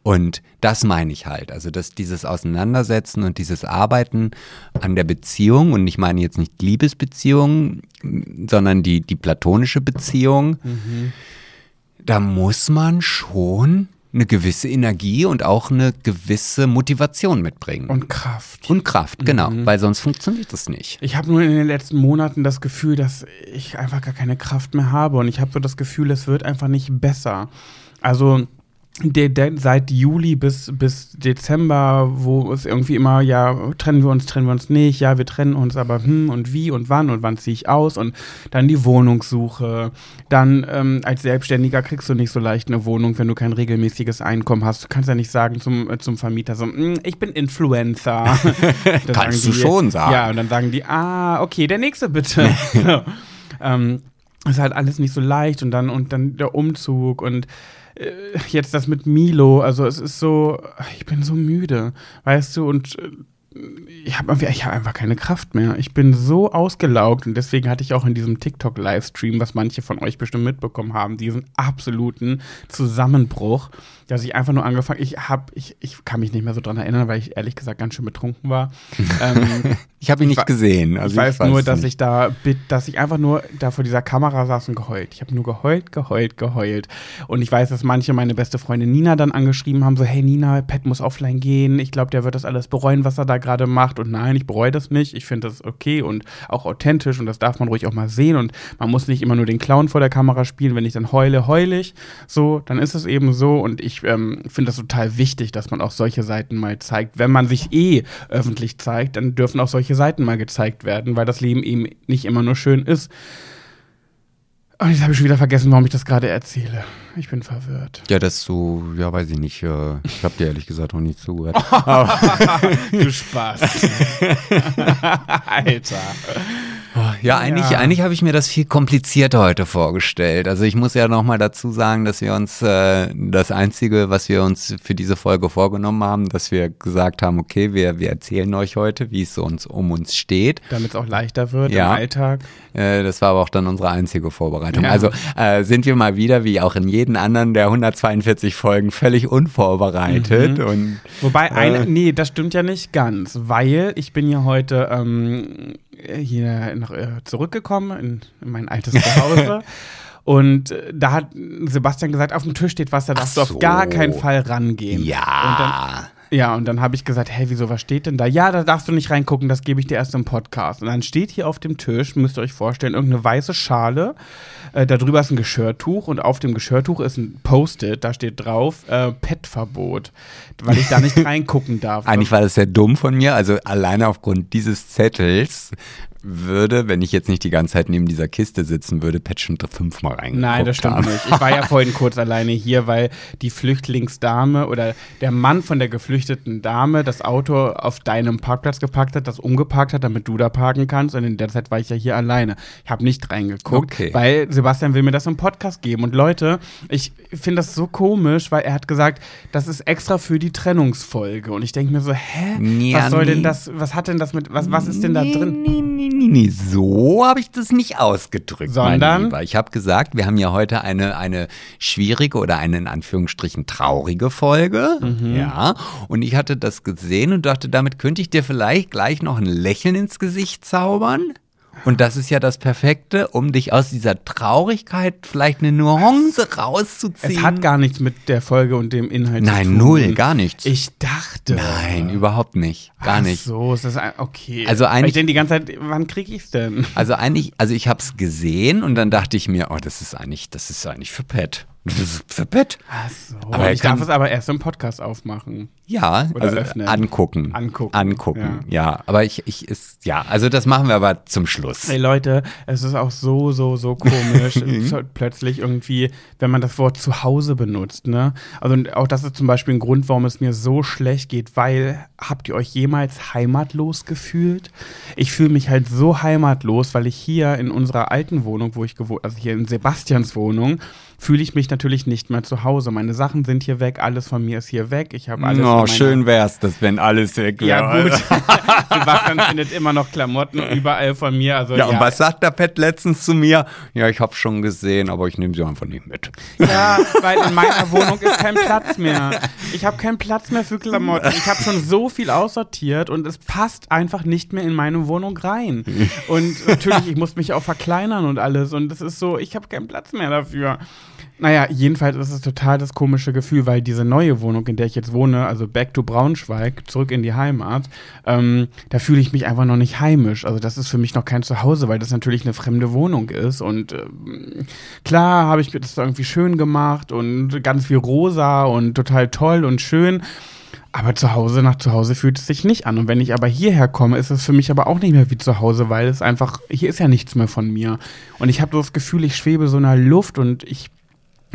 Und das meine ich halt. Also, dass dieses Auseinandersetzen und dieses Arbeiten an der Beziehung, und ich meine jetzt nicht Liebesbeziehung, sondern die, die platonische Beziehung, da muss man schon eine gewisse Energie und auch eine gewisse Motivation mitbringen. Und Kraft. Und Kraft, genau, weil sonst funktioniert das nicht. Ich habe nur in den letzten Monaten das Gefühl, dass ich einfach gar keine Kraft mehr habe und ich habe so das Gefühl, es wird einfach nicht besser. Also der, der, seit Juli bis, bis Dezember, wo es irgendwie immer, ja, trennen wir uns, trennen wir uns nicht, ja, wir trennen uns, aber hm und wie und wann und wann ziehe ich aus und dann die Wohnungssuche. Dann als ähm, als Selbstständiger kriegst du nicht so leicht eine Wohnung, wenn du kein regelmäßiges Einkommen hast. Du kannst ja nicht sagen zum, äh, zum Vermieter so, "Hm, ich bin Influencer. Kannst du schon sagen. Ja, und dann sagen die, ah, okay, der nächste bitte. so. ähm, ist halt alles nicht so leicht und dann und dann der Umzug und jetzt das mit Milo, also es ist so, ich bin so müde, weißt du, und äh, ich habe hab einfach keine Kraft mehr. Ich bin so ausgelaugt und deswegen hatte ich auch in diesem TikTok-Livestream, was manche von euch bestimmt mitbekommen haben, diesen absoluten Zusammenbruch, dass ich einfach nur angefangen, ich habe, ich, ich kann mich nicht mehr so dran erinnern, weil ich ehrlich gesagt ganz schön betrunken war. ähm, Ich habe ihn Ich nicht gesehen. Also ich weiß weiß nur, es dass nicht. ich da, dass ich einfach nur da vor dieser Kamera saß und geheult. Ich habe nur geheult, geheult, geheult. Und ich weiß, dass manche meine beste Freundin Nina dann angeschrieben haben, so, hey Nina, Pat muss offline gehen. Ich glaube, der wird das alles bereuen, was er da gerade macht. Und nein, ich bereue das nicht. Ich finde das okay und auch authentisch und das darf man ruhig auch mal sehen. Und man muss nicht immer nur den Clown vor der Kamera spielen. Wenn ich dann heule, heule ich. So, dann ist es eben so. Und ich ähm, finde das total wichtig, dass man auch solche Seiten mal zeigt. Wenn man sich eh öffentlich zeigt, dann dürfen auch solche Seiten mal gezeigt werden, weil das Leben eben nicht immer nur schön ist. Und jetzt habe ich schon wieder vergessen, warum ich das gerade erzähle. Ich bin verwirrt. Ja, dass du, ja, weiß ich nicht. Äh, ich habe dir ehrlich gesagt noch nicht zugehört. Du Spaß. Alter. Ja, eigentlich, Ja. eigentlich habe ich mir das viel komplizierter heute vorgestellt. Also ich muss ja noch mal dazu sagen, dass wir uns äh, das Einzige, was wir uns für diese Folge vorgenommen haben, dass wir gesagt haben, okay, wir, wir erzählen euch heute, wie es uns um uns steht. Damit es auch leichter wird Ja. im Alltag. Äh, das war aber auch dann unsere einzige Vorbereitung. Ja. Also äh, sind wir mal wieder, wie auch in jeden anderen der 142 Folgen, völlig unvorbereitet. Mhm. Und Wobei, Äh. eine, nee, das stimmt ja nicht ganz, weil ich bin ja heute ähm, hier nach, äh, zurückgekommen in, in mein altes Zuhause. Und äh, da hat Sebastian gesagt, auf dem Tisch steht was, da darfst Ach du auf gar so. keinen Fall rangehen. Ja. Ja, und dann habe ich gesagt, hey, wieso, was steht denn da? Ja, da darfst du nicht reingucken, das gebe ich dir erst im Podcast. Und dann steht hier auf dem Tisch, müsst ihr euch vorstellen, irgendeine weiße Schale, äh, da drüber ist ein Geschirrtuch und auf dem Geschirrtuch ist ein Post-it, da steht drauf, äh, Pet-Verbot, weil ich da nicht reingucken darf. Eigentlich war das sehr dumm von mir. Also alleine aufgrund dieses Zettels würde, wenn ich jetzt nicht die ganze Zeit neben dieser Kiste sitzen würde, Pat schon fünfmal reingeguckt Nein, das stimmt haben. nicht. Ich war ja vorhin kurz alleine hier, weil die Flüchtlingsdame oder der Mann von der geflüchteten Dame das Auto auf deinem Parkplatz geparkt hat, das umgeparkt hat, damit du da parken kannst. Und in der Zeit war ich ja hier alleine. Ich habe nicht reingeguckt, Okay. weil Sebastian will mir das im Podcast geben. Und Leute, ich finde das so komisch, weil er hat gesagt, das ist extra für die Trennungsfolge. Und ich denke mir so, hä? Ja, was soll denn nee. das, was hat denn das mit, was, was ist denn da drin? Nee, nee, nee, nee. So habe ich das nicht ausgedrückt. Sondern? Mein Lieber. Ich habe gesagt, wir haben ja heute eine, eine schwierige oder eine in Anführungsstrichen traurige Folge. Mhm. Ja. Und ich hatte das gesehen und dachte, damit könnte ich dir vielleicht gleich noch ein Lächeln ins Gesicht zaubern. Und das ist ja das Perfekte, um dich aus dieser Traurigkeit vielleicht eine Nuance rauszuziehen. Es hat gar nichts mit der Folge und dem Inhalt zu Nein, tun. null, gar nichts. Ich dachte. Nein, überhaupt nicht. Gar Ach nicht. so, ist das ein, okay. Also Weil eigentlich- ich denke die ganze Zeit, wann kriege ich's denn? Also eigentlich, also ich habe es gesehen und dann dachte ich mir, oh, das ist eigentlich, das ist eigentlich für Pet. Für Pet. Ach so. Aber er ich kann- darf es aber erst im Podcast aufmachen. Ja, Oder also öffnen. angucken. Angucken, Angucken, ja. Aber ich, ich ist, ja, also das machen wir aber zum Schluss. Ey Leute, es ist auch so, so, so komisch, so plötzlich irgendwie, wenn man das Wort zu Hause benutzt, ne? Also auch das ist zum Beispiel ein Grund, warum es mir so schlecht geht, weil habt ihr euch jemals heimatlos gefühlt? Ich fühle mich halt so heimatlos, weil ich hier in unserer alten Wohnung, wo ich gewohnt, also hier in Sebastians Wohnung, fühle ich mich natürlich nicht mehr zu Hause. Meine Sachen sind hier weg, alles von mir ist hier weg. Ich habe alles Oh, meiner- schön wär's, das wenn alles weg Ja, wäre. gut. Sebastian findet immer noch Klamotten überall von mir. Also, Ja, und was sagt der Pet letztens zu mir? Ja, ich hab's schon gesehen, aber ich nehme sie einfach nicht mit. Ja, weil in meiner Wohnung ist kein Platz mehr. Ich habe keinen Platz mehr für Klamotten. Ich habe schon so viel aussortiert und es passt einfach nicht mehr in meine Wohnung rein. Und natürlich, ich muss mich auch verkleinern und alles. Und es ist so, ich habe keinen Platz mehr dafür. Naja, jedenfalls ist es total das komische Gefühl, weil diese neue Wohnung, in der ich jetzt wohne, also back to Braunschweig, zurück in die Heimat, ähm, da fühle ich mich einfach noch nicht heimisch. Also das ist für mich noch kein Zuhause, weil das natürlich eine fremde Wohnung ist. Und ähm, klar habe ich mir das irgendwie schön gemacht und ganz viel rosa und total toll und schön. Aber zu Hause, nach zu Hause fühlt es sich nicht an. Und wenn ich aber hierher komme, ist es für mich aber auch nicht mehr wie zu Hause, weil es einfach, hier ist ja nichts mehr von mir. Und ich habe so das Gefühl, ich schwebe so in der Luft und ich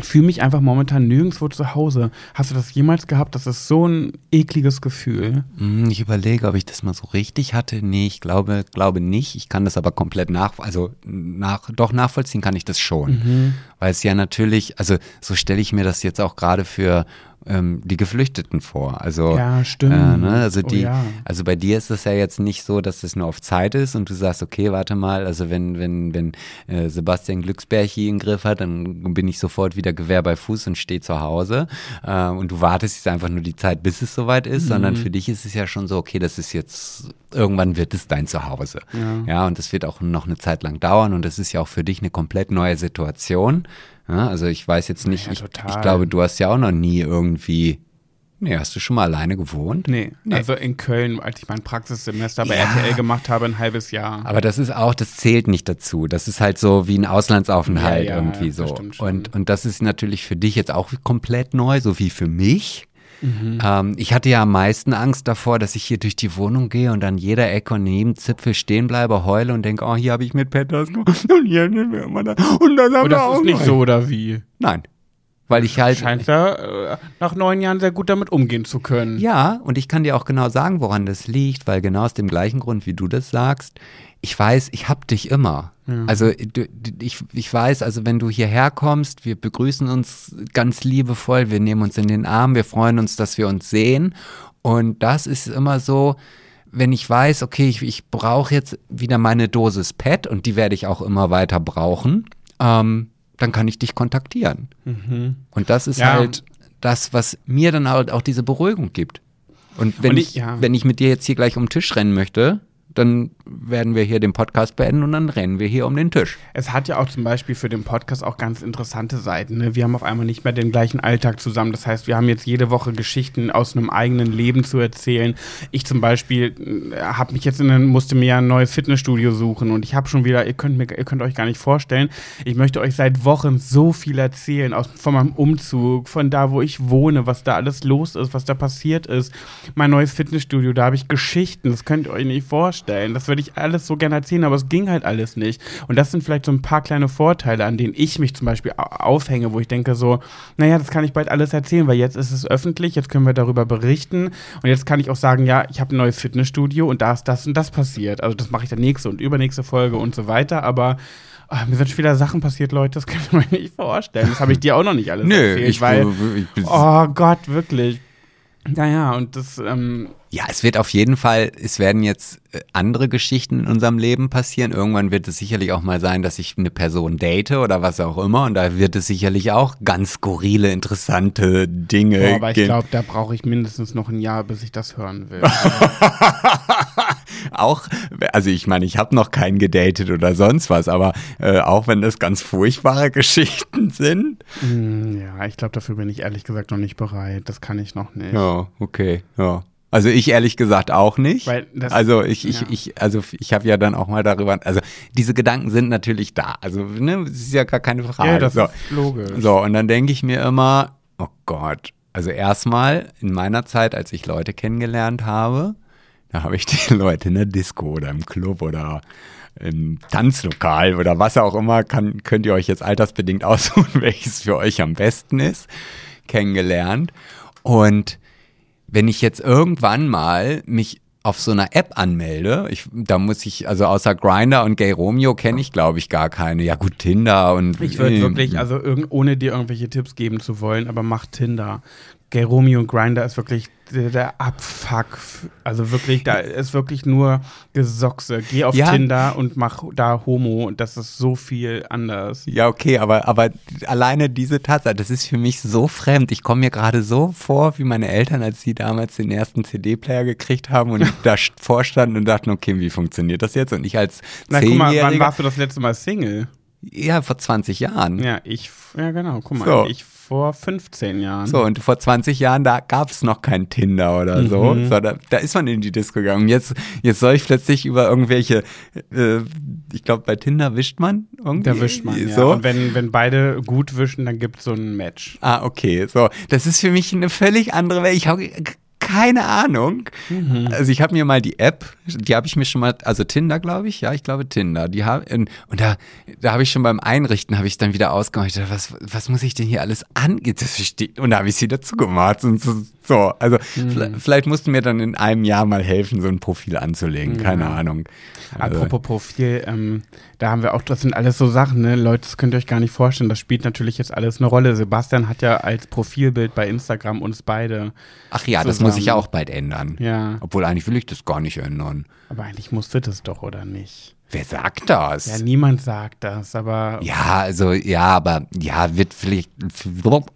fühle mich einfach momentan nirgendwo zu Hause. Hast du das jemals gehabt? Das ist so ein ekliges Gefühl. Hm, Ich überlege, ob ich das mal so richtig hatte. Nee, ich glaube, glaube nicht. Ich kann das aber komplett nach, also nach, doch nachvollziehen kann ich das schon. Mhm. Weil es ja natürlich, also so stelle ich mir das jetzt auch gerade für ähm, die Geflüchteten vor. Also, Ja, stimmt. Äh, ne, also Oh die, ja. also bei dir ist es ja jetzt nicht so, dass es nur auf Zeit ist und du sagst, okay, warte mal, also wenn, wenn, wenn äh, Sebastian Glücksbärchi im Griff hat, dann bin ich sofort wieder Gewehr bei Fuß und stehe zu Hause. Äh, und du wartest jetzt einfach nur die Zeit, bis es soweit ist, Mhm. sondern für dich ist es ja schon so, okay, das ist jetzt, irgendwann wird es dein Zuhause. Ja. Ja, und das wird auch noch eine Zeit lang dauern und das ist ja auch für dich eine komplett neue Situation. Ja, also ich weiß jetzt nicht, Ja, ich, ich glaube, du hast ja auch noch nie irgendwie, nee, hast du schon mal alleine gewohnt? Nee, Nee. also in Köln, als ich mein Praxissemester bei. RTL gemacht habe, ein halbes Jahr. Aber das ist auch, das zählt nicht dazu. Das ist halt so wie ein Auslandsaufenthalt irgendwie so. stimmt schon. Und, und das ist natürlich für dich jetzt auch komplett neu, so wie für mich. Mhm. Ähm, ich hatte ja am meisten Angst davor, dass ich hier durch die Wohnung gehe und an jeder Ecke und neben Zipfel stehen bleibe, heule und denke, oh, hier habe ich mit Petters und hier haben wir immer da und das haben Und wir das auch ist nicht so, oder wie? Nein. Weil ich halt. Scheint da äh, nach neun Jahren sehr gut damit umgehen zu können. Ja, und ich kann dir auch genau sagen, woran das liegt, weil genau aus dem gleichen Grund, wie du das sagst, ich weiß, ich hab dich immer. Also du, du- ich, ich weiß, also wenn du hierher kommst, wir begrüßen uns ganz liebevoll, wir nehmen uns in den Arm, wir freuen uns, dass wir uns sehen. Und das ist immer so, wenn ich weiß, okay, ich, ich brauche jetzt wieder meine Dosis PET und die werde ich auch immer weiter brauchen, ähm, dann kann ich dich kontaktieren. Und das ist Ja. halt das, was mir dann halt auch diese Beruhigung gibt. Und wenn Und ich, ich- ja. wenn ich mit dir jetzt hier gleich um den Tisch rennen möchte, dann werden wir hier den Podcast beenden und dann rennen wir hier um den Tisch. Es hat ja auch zum Beispiel für den Podcast auch ganz interessante Seiten. Ne? Wir haben auf einmal nicht mehr den gleichen Alltag zusammen. Das heißt, wir haben jetzt jede Woche Geschichten aus einem eigenen Leben zu erzählen. Ich zum Beispiel äh, habe mich jetzt in einen, musste mir ja ein neues Fitnessstudio suchen und ich habe schon wieder, ihr könnt, mir, ihr könnt euch gar nicht vorstellen, ich möchte euch seit Wochen so viel erzählen aus, von meinem Umzug, von da, wo ich wohne, was da alles los ist, was da passiert ist. Mein neues Fitnessstudio, da habe ich Geschichten, das könnt ihr euch nicht vorstellen. Das würde ich alles so gerne erzählen, aber es ging halt alles nicht. Und das sind vielleicht so ein paar kleine Vorteile, an denen ich mich zum Beispiel aufhänge, wo ich denke so, naja, das kann ich bald alles erzählen, weil jetzt ist es öffentlich, jetzt können wir darüber berichten und jetzt kann ich auch sagen, ja, ich habe ein neues Fitnessstudio und da ist das und das passiert. Also das mache ich dann nächste und übernächste Folge und so weiter, aber Oh, mir sind schon wieder Sachen passiert, Leute, das kann ich mir nicht vorstellen. Das habe ich dir auch noch nicht alles Nö, erzählt, ich, weil, ich, oh Gott, wirklich. Naja, und das, ähm, Ja, es wird auf jeden Fall, es werden jetzt äh, andere Geschichten in unserem Leben passieren. Irgendwann wird es sicherlich auch mal sein, dass ich eine Person date oder was auch immer. Und da wird es sicherlich auch ganz skurrile, interessante Dinge boah, aber ich geben. glaube, da brauche ich mindestens noch ein Jahr, bis ich das hören will. auch, also ich meine, ich habe noch keinen gedatet oder sonst was, aber äh, auch wenn das ganz furchtbare Geschichten sind. Hm, ja, ich glaube, dafür bin ich ehrlich gesagt noch nicht bereit. Das kann ich noch nicht. Ja, okay, ja. Also ich ehrlich gesagt auch nicht. Weil das- also ich, ich, ja. ich, also ich habe ja dann auch mal darüber, also diese Gedanken sind natürlich da. Also ne, das ist ja gar keine Frage. Ja, das so. ist logisch. so, und dann denke ich mir immer, oh Gott. Also erstmal in meiner Zeit, als ich Leute kennengelernt habe, da habe ich die Leute in der Disco oder im Club oder im Tanzlokal oder was auch immer, kann, könnt ihr euch jetzt altersbedingt aussuchen, welches für euch am besten ist, kennengelernt. Und wenn ich jetzt irgendwann mal mich auf so einer App anmelde, ich, da muss ich, also außer Grinder und Gay Romeo kenne ich, glaube ich, gar keine. Ja gut, Tinder und Ich würde äh, wirklich, also ohne dir irgendwelche Tipps geben zu wollen, aber mach Tinder. Gay Romeo und Grinder ist wirklich der, der Abfuck. Also wirklich, da ist wirklich nur Gesochse. Geh auf Ja. Tinder und mach da Homo und das ist so viel anders. Ja, okay, aber, aber alleine diese Tatsache, das ist für mich so fremd. Ich komme mir gerade so vor, wie meine Eltern, als sie damals den ersten CD-Player gekriegt haben und da st- vorstanden und dachten, okay, wie funktioniert das jetzt? Und ich als Na guck mal, wann warst du das letzte Mal Single? ja, vor 20 Jahren. Ja, ich, ja genau, guck mal, So. ich vor 15 Jahren. So, und vor 20 Jahren, da gab es noch kein Tinder oder so. Mhm. so da, da ist man in die Disco gegangen. Jetzt, jetzt soll ich plötzlich über irgendwelche, äh, ich glaube, bei Tinder wischt man irgendwie. Da wischt man, ja. So. Und wenn, wenn beide gut wischen, dann gibt es so ein Match. Ah, okay. So, das ist für mich eine völlig andere Welt. Ich habe keine Ahnung. Mhm. Also ich habe mir mal die App, die habe ich mir schon mal, also Tinder, glaube ich, ja, ich glaube Tinder. Die hab, und, und da, da habe ich schon beim Einrichten habe ich dann wieder ausgemacht. Was, was muss ich denn hier alles an? Das steht, und da habe ich sie dazu gemacht. Und so, so. also Mhm. vielleicht, musst du mir dann in einem Jahr mal helfen, so ein Profil anzulegen. Keine Ahnung. Also, Apropos Profil, ähm, da haben wir auch, das sind alles so Sachen, ne? Leute, das könnt ihr euch gar nicht vorstellen. Das spielt natürlich jetzt alles eine Rolle. Sebastian hat ja als Profilbild bei Instagram uns beide. ach ja, das zusammen. muss ich ja auch bald ändern. Ja. Obwohl eigentlich will ich das gar nicht ändern. Aber eigentlich musste das doch, oder nicht? Wer sagt das? Ja, niemand sagt das, aber Ja, also ja, aber ja, wird vielleicht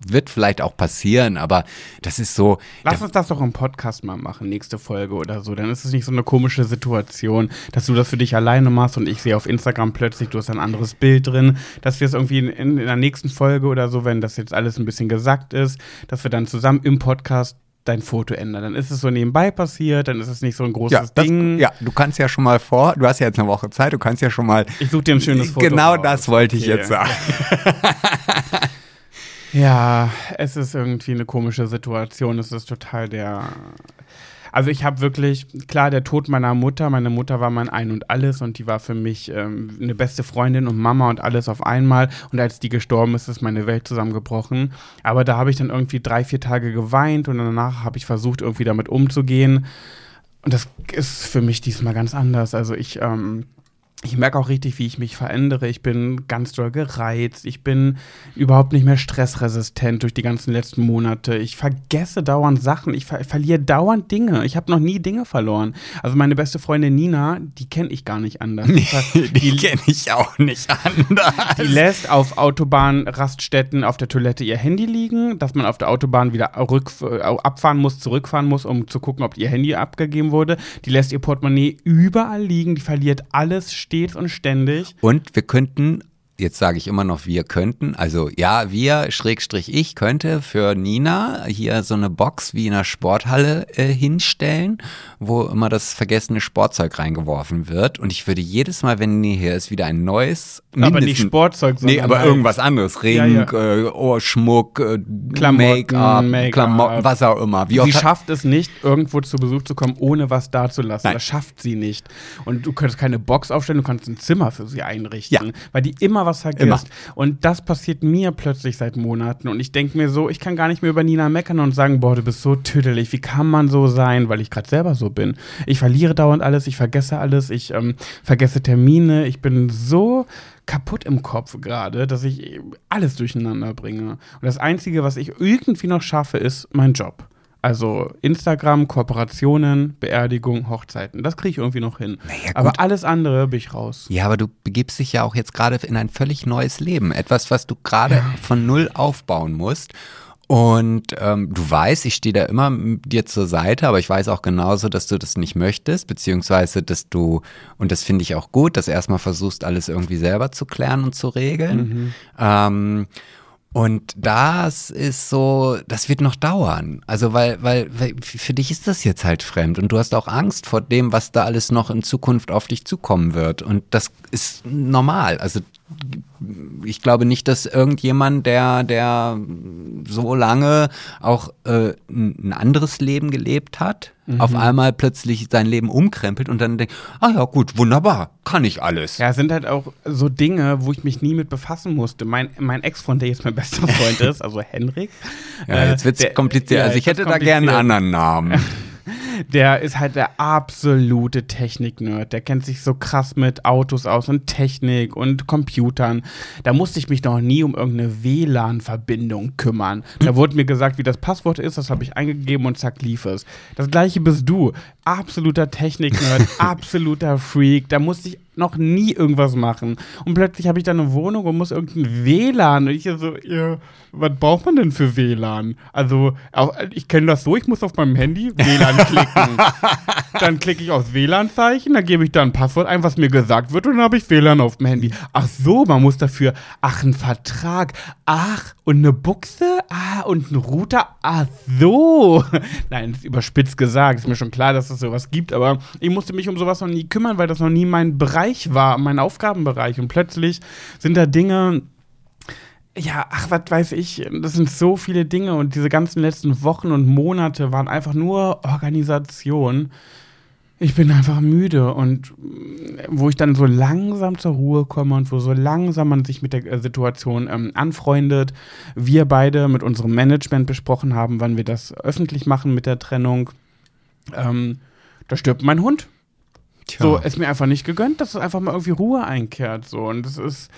wird vielleicht auch passieren, aber das ist so. lass uns das doch im Podcast mal machen, nächste Folge oder so. Dann ist es nicht so eine komische Situation, dass du das für dich alleine machst und ich sehe auf Instagram plötzlich, du hast ein anderes Bild drin, dass wir es irgendwie in, in, in der nächsten Folge oder so, wenn das jetzt alles ein bisschen gesagt ist, dass wir dann zusammen im Podcast dein Foto ändern. Dann ist es so nebenbei passiert, dann ist es nicht so ein großes ja, das, Ding. ja, du kannst ja schon mal vor, du hast ja jetzt eine Woche Zeit, du kannst ja schon mal. Ich suche dir ein schönes Foto. Genau raus. das wollte ich Okay. jetzt sagen. Ja, es ist irgendwie eine komische Situation. Es ist total der. Also ich habe wirklich, klar, der Tod meiner Mutter, meine Mutter war mein Ein und Alles und die war für mich ähm, eine beste Freundin und Mama und alles auf einmal. Und als die gestorben ist, ist meine Welt zusammengebrochen. Aber da habe ich dann irgendwie drei, vier Tage geweint und danach habe ich versucht, irgendwie damit umzugehen. Und das ist für mich diesmal ganz anders. Also ich, ähm, ich merke auch richtig, wie ich mich verändere. Ich bin ganz doll gereizt. Ich bin überhaupt nicht mehr stressresistent durch die ganzen letzten Monate. Ich vergesse dauernd Sachen. Ich ver verliere dauernd Dinge. Ich habe noch nie Dinge verloren. Also meine beste Freundin Nina, die kenne ich gar nicht anders. Nee, die, kenne ich auch nicht anders. Die lässt auf Autobahnraststätten auf der Toilette ihr Handy liegen, dass man auf der Autobahn wieder abfahren muss, zurückfahren muss, um zu gucken, ob ihr Handy abgegeben wurde. Die lässt ihr Portemonnaie überall liegen. Die verliert alles stets und ständig. Und wir könnten jetzt sage ich immer noch, wir könnten, also ja, wir, Schrägstrich ich, könnte für Nina hier so eine Box wie in einer Sporthalle äh, hinstellen, wo immer das vergessene Sportzeug reingeworfen wird. Und ich würde jedes Mal, wenn Nina hier ist, wieder ein neues. Aber nicht Sportzeug, sondern. Nee, aber halt irgendwas anderes. Ring, ja, ja. Äh, Ohrschmuck, äh, Make-up, Make Klamotten, was auch immer. Wie sie schafft es nicht, irgendwo zu Besuch zu kommen, ohne was dazulassen. Nein. Das schafft sie nicht. Und du könntest keine Box aufstellen, du kannst ein Zimmer für sie einrichten. Ja. Weil die immer was vergisst. Immer. Und das passiert mir plötzlich seit Monaten. Und ich denke mir so, ich kann gar nicht mehr über Nina meckern und sagen, boah, du bist so tüdelig. Wie kann man so sein? Weil ich gerade selber so bin. Ich verliere dauernd alles, ich vergesse alles, ich ähm, vergesse Termine. Ich bin so kaputt im Kopf gerade, dass ich alles durcheinander bringe. Und das Einzige, was ich irgendwie noch schaffe, ist mein Job. Also Instagram, Kooperationen, Beerdigung, Hochzeiten. Das kriege ich irgendwie noch hin. Naja, aber alles andere bin ich raus. Ja, aber du begibst dich ja auch jetzt gerade in ein völlig neues Leben. Etwas, was du gerade ja. von null aufbauen musst. Und ähm, du weißt, ich stehe da immer dir zur Seite, aber ich weiß auch genauso, dass du das nicht möchtest, beziehungsweise dass du, und das finde ich auch gut, dass erstmal versuchst, alles irgendwie selber zu klären und zu regeln. Mhm. Ähm, und das ist so, das wird noch dauern. Also, weil, weil, weil für dich ist das jetzt halt fremd und du hast auch Angst vor dem, was da alles noch in Zukunft auf dich zukommen wird. Und das ist normal. Also ich glaube nicht, dass irgendjemand, der, der so lange auch äh, ein anderes Leben gelebt hat, mhm. auf einmal plötzlich sein Leben umkrempelt und dann denkt, ah ja gut, wunderbar, kann ich alles. Ja, sind halt auch so Dinge, wo ich mich nie mit befassen musste. Mein, mein Ex-Freund, der jetzt mein bester Freund ist, also Henrik. Ja, jetzt wird es kompliziert. Ja, also ich hätte da gerne einen anderen Namen. der ist halt der absolute Technik-Nerd. Der kennt sich so krass mit Autos aus und Technik und Computern. Da musste ich mich noch nie um irgendeine WLAN-Verbindung kümmern. Da wurde mir gesagt, wie das Passwort ist, das habe ich eingegeben und zack, lief es. Das gleiche bist du. Absoluter Technik-Nerd, absoluter Freak. Da musste ich noch nie irgendwas machen. Und plötzlich habe ich da eine Wohnung und muss irgendein WLAN. Und ich so, ja, was braucht man denn für WLAN? Also, ich kenne das so, ich muss auf meinem Handy WLAN klicken. dann klicke ich aufs WLAN-Zeichen, dann gebe ich da ein Passwort ein, was mir gesagt wird, und dann habe ich WLAN auf dem Handy. Ach so, man muss dafür, ach, ein Vertrag, ach, und eine Buchse, ah, und ein Router, ach so. Nein, überspitzt gesagt, ist mir schon klar, dass es sowas gibt, aber ich musste mich um sowas noch nie kümmern, weil das noch nie mein Bereich war, mein Aufgabenbereich. Und plötzlich sind da Dinge, ja, ach, was weiß ich, das sind so viele Dinge und diese ganzen letzten Wochen und Monate waren einfach nur Organisation. Ich bin einfach müde und wo ich dann so langsam zur Ruhe komme und wo so langsam man sich mit der äh, Situation ähm, anfreundet, wir beide mit unserem Management besprochen haben, wann wir das öffentlich machen mit der Trennung, ähm, da stirbt mein Hund. Tja. So, ist mir einfach nicht gegönnt, dass es einfach mal irgendwie Ruhe einkehrt. So, und das ist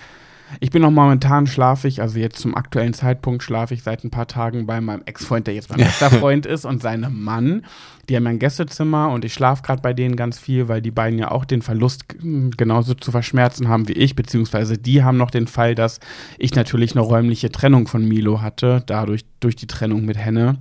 ich bin noch momentan schlafig, also jetzt zum aktuellen Zeitpunkt schlafe ich seit ein paar Tagen bei meinem Ex-Freund, der jetzt mein bester Freund ist, und seinem Mann. Die haben ein Gästezimmer und ich schlafe gerade bei denen ganz viel, weil die beiden ja auch den Verlust genauso zu verschmerzen haben wie ich, beziehungsweise die haben noch den Fall, dass ich natürlich eine räumliche Trennung von Milo hatte, dadurch durch die Trennung mit Henne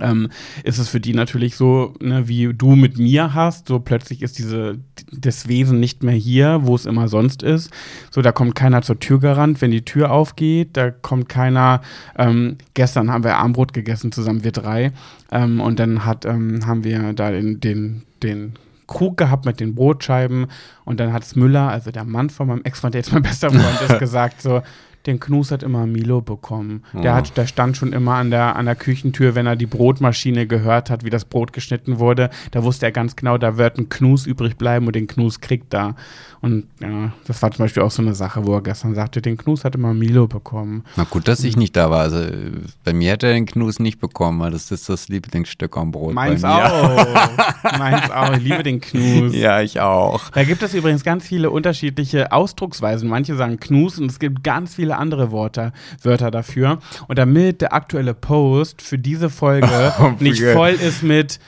ähm, ist es für die natürlich so, ne, wie du mit mir hast, so plötzlich ist diese, das Wesen nicht mehr hier, wo es immer sonst ist. So, da kommt keiner zur Tür gerannt, wenn die Tür aufgeht, da kommt keiner, ähm, gestern haben wir Armbrot gegessen zusammen, wir drei, ähm, und dann hat, ähm, haben wir da den, den, den Krug gehabt mit den Brotscheiben. Und dann hat es Müller, also der Mann von meinem Ex-Freund, der jetzt mein bester Freund ist, gesagt so, den Knus hat immer Milo bekommen. Der, Oh. hat, der stand schon immer an der, an der Küchentür, wenn er die Brotmaschine gehört hat, wie das Brot geschnitten wurde. Da wusste er ganz genau, da wird ein Knus übrig bleiben und den Knus kriegt er. Und ja, das war zum Beispiel auch so eine Sache, wo er gestern sagte, den Knus hat immer Milo bekommen. Na gut, dass ich nicht da war. Also bei mir hätte er den Knus nicht bekommen, weil das ist das Lieblingsstück am Brot. Meins auch. Meins auch. Ich liebe den Knus. Ja, ich auch. Da gibt es übrigens ganz viele unterschiedliche Ausdrucksweisen. Manche sagen Knus und es gibt ganz viele andere Worte, Wörter dafür. Und damit der aktuelle Post für diese Folge Oh, nicht voll ist mit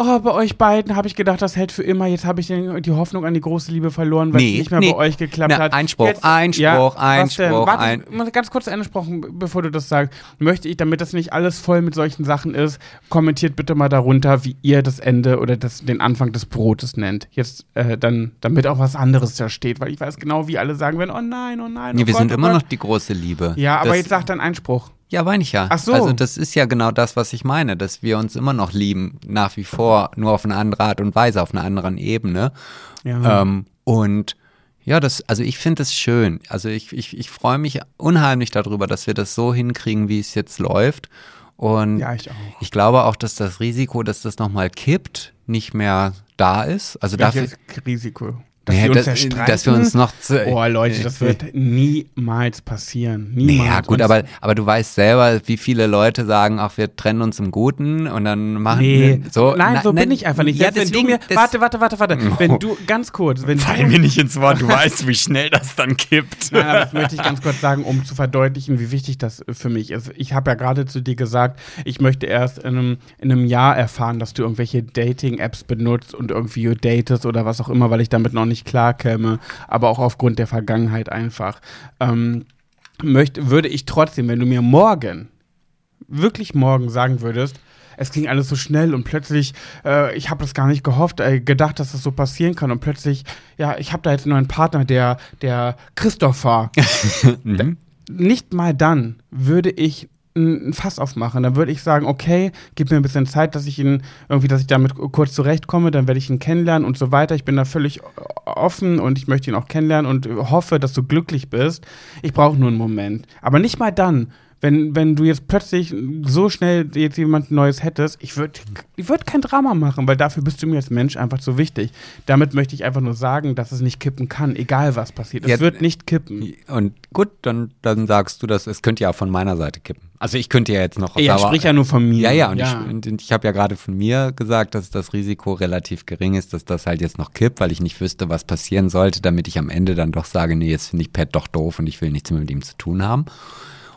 Oh, bei euch beiden habe ich gedacht, das hält für immer. Jetzt habe ich den, die Hoffnung an die große Liebe verloren, weil Nee, es nicht mehr nee. bei euch geklappt Na, hat. Einspruch, Jetzt, Einspruch, denn? Einspruch, Warte, ein- ganz kurz einspruchen, bevor du das sagst. Möchte ich, damit das nicht alles voll mit solchen Sachen ist, kommentiert bitte mal darunter, wie ihr das Ende oder das, den Anfang des Brotes nennt. Jetzt äh, dann, damit auch was anderes da steht, weil ich weiß genau, wie alle sagen werden, oh nein, oh nein. Nee, oh wir Gott, sind oh immer Gott. noch die große Liebe. Ja, aber das, jetzt sagt dann Einspruch. Ja, meine ich ja. Ach so. Also das ist ja genau das, was ich meine, dass wir uns immer noch lieben, nach wie vor, nur auf eine andere Art und Weise, auf einer anderen Ebene. Ja. Ähm, und ja, das, also ich finde es schön. Also ich, ich, ich freue mich unheimlich darüber, dass wir das so hinkriegen, wie es jetzt läuft. Und ja, ich auch. ich glaube auch, dass das Risiko, dass das nochmal kippt, nicht mehr da ist. Also dafür, Welches Risiko? Dass Naja, wir uns zerstreiten? dass wir uns noch zu- Oh, Leute, das wird niemals passieren. Niemals. Naja, gut, aber, aber du weißt selber, wie viele Leute sagen, ach, wir trennen uns im Guten und dann machen Nee, wir so. nein, so na- bin ich einfach nicht. Ja, Selbst wenn du mir, das- warte, warte, warte, warte. Wenn du, ganz kurz, wenn Fall mir nicht ins Wort, du weißt, wie schnell das dann kippt. Nein, aber das möchte ich ganz kurz sagen, um zu verdeutlichen, wie wichtig das für mich ist. Ich habe ja gerade zu dir gesagt, ich möchte erst in einem, in einem Jahr erfahren, dass du irgendwelche Dating-Apps benutzt und irgendwie datest oder was auch immer, weil ich damit noch nicht klarkäme, aber auch aufgrund der Vergangenheit einfach. Ähm, möchte, würde ich trotzdem, wenn du mir morgen, wirklich morgen sagen würdest, es ging alles so schnell und plötzlich, äh, ich habe das gar nicht gehofft, äh, gedacht, dass das so passieren kann und plötzlich, ja, ich habe da jetzt einen neuen Partner, der, der Christopher. Mhm. Nicht mal dann würde ich ein Fass aufmachen. Dann würde ich sagen, okay, gib mir ein bisschen Zeit, dass ich ihn irgendwie, dass ich damit kurz zurechtkomme, dann werde ich ihn kennenlernen und so weiter. Ich bin da völlig offen und ich möchte ihn auch kennenlernen und hoffe, dass du glücklich bist. Ich brauche nur einen Moment. Aber nicht mal dann. Wenn, wenn du jetzt plötzlich so schnell jetzt jemand Neues hättest, ich würde ich würd kein Drama machen, weil dafür bist du mir als Mensch einfach zu wichtig. Damit möchte ich einfach nur sagen, dass es nicht kippen kann, egal was passiert. Es Ja, wird nicht kippen. Und gut, dann, dann sagst du das, es könnte ja von meiner Seite kippen. Also ich könnte ja jetzt noch. Ja, aber- sprich ja nur von mir. Ja, ja, und Ja. ich, und ich habe ja gerade von mir gesagt, dass das Risiko relativ gering ist, dass das halt jetzt noch kippt, weil ich nicht wüsste, was passieren sollte, damit ich am Ende dann doch sage, nee, jetzt finde ich Pat doch doof und ich will nichts mehr mit ihm zu tun haben.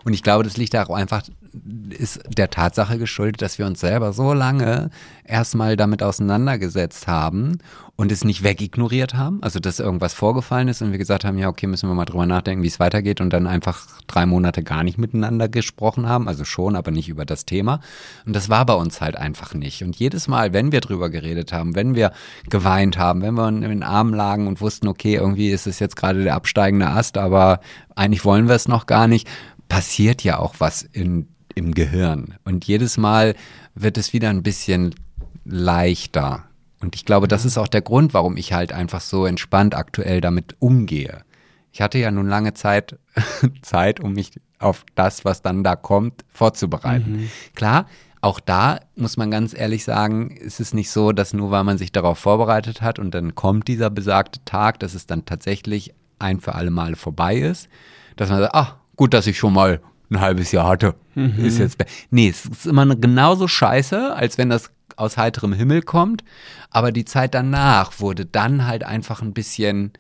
Und ich glaube, das liegt auch einfach, ist der Tatsache geschuldet, dass wir uns selber so lange erstmal damit auseinandergesetzt haben und es nicht wegignoriert haben. Also, dass irgendwas vorgefallen ist und wir gesagt haben, ja, okay, müssen wir mal drüber nachdenken, wie es weitergeht und dann einfach drei Monate gar nicht miteinander gesprochen haben. Also schon, aber nicht über das Thema. Und das war bei uns halt einfach nicht. Und jedes Mal, wenn wir drüber geredet haben, wenn wir geweint haben, wenn wir in den Armen lagen und wussten, okay, irgendwie ist es jetzt gerade der absteigende Ast, aber eigentlich wollen wir es noch gar nicht, passiert ja auch was in, im Gehirn. Und jedes Mal wird es wieder ein bisschen leichter. Und ich glaube, das ist auch der Grund, warum ich halt einfach so entspannt aktuell damit umgehe. Ich hatte ja nun lange Zeit, Zeit, um mich auf das, was dann da kommt, vorzubereiten. Klar, auch da muss man ganz ehrlich sagen, ist es nicht so, dass nur weil man sich darauf vorbereitet hat und dann kommt dieser besagte Tag, dass es dann tatsächlich ein für alle Male vorbei ist, dass man sagt, ach, gut, dass ich schon mal ein halbes Jahr hatte. Ist jetzt, nee, es ist immer genauso scheiße, als wenn das aus heiterem Himmel kommt, aber die Zeit danach wurde dann halt einfach ein bisschen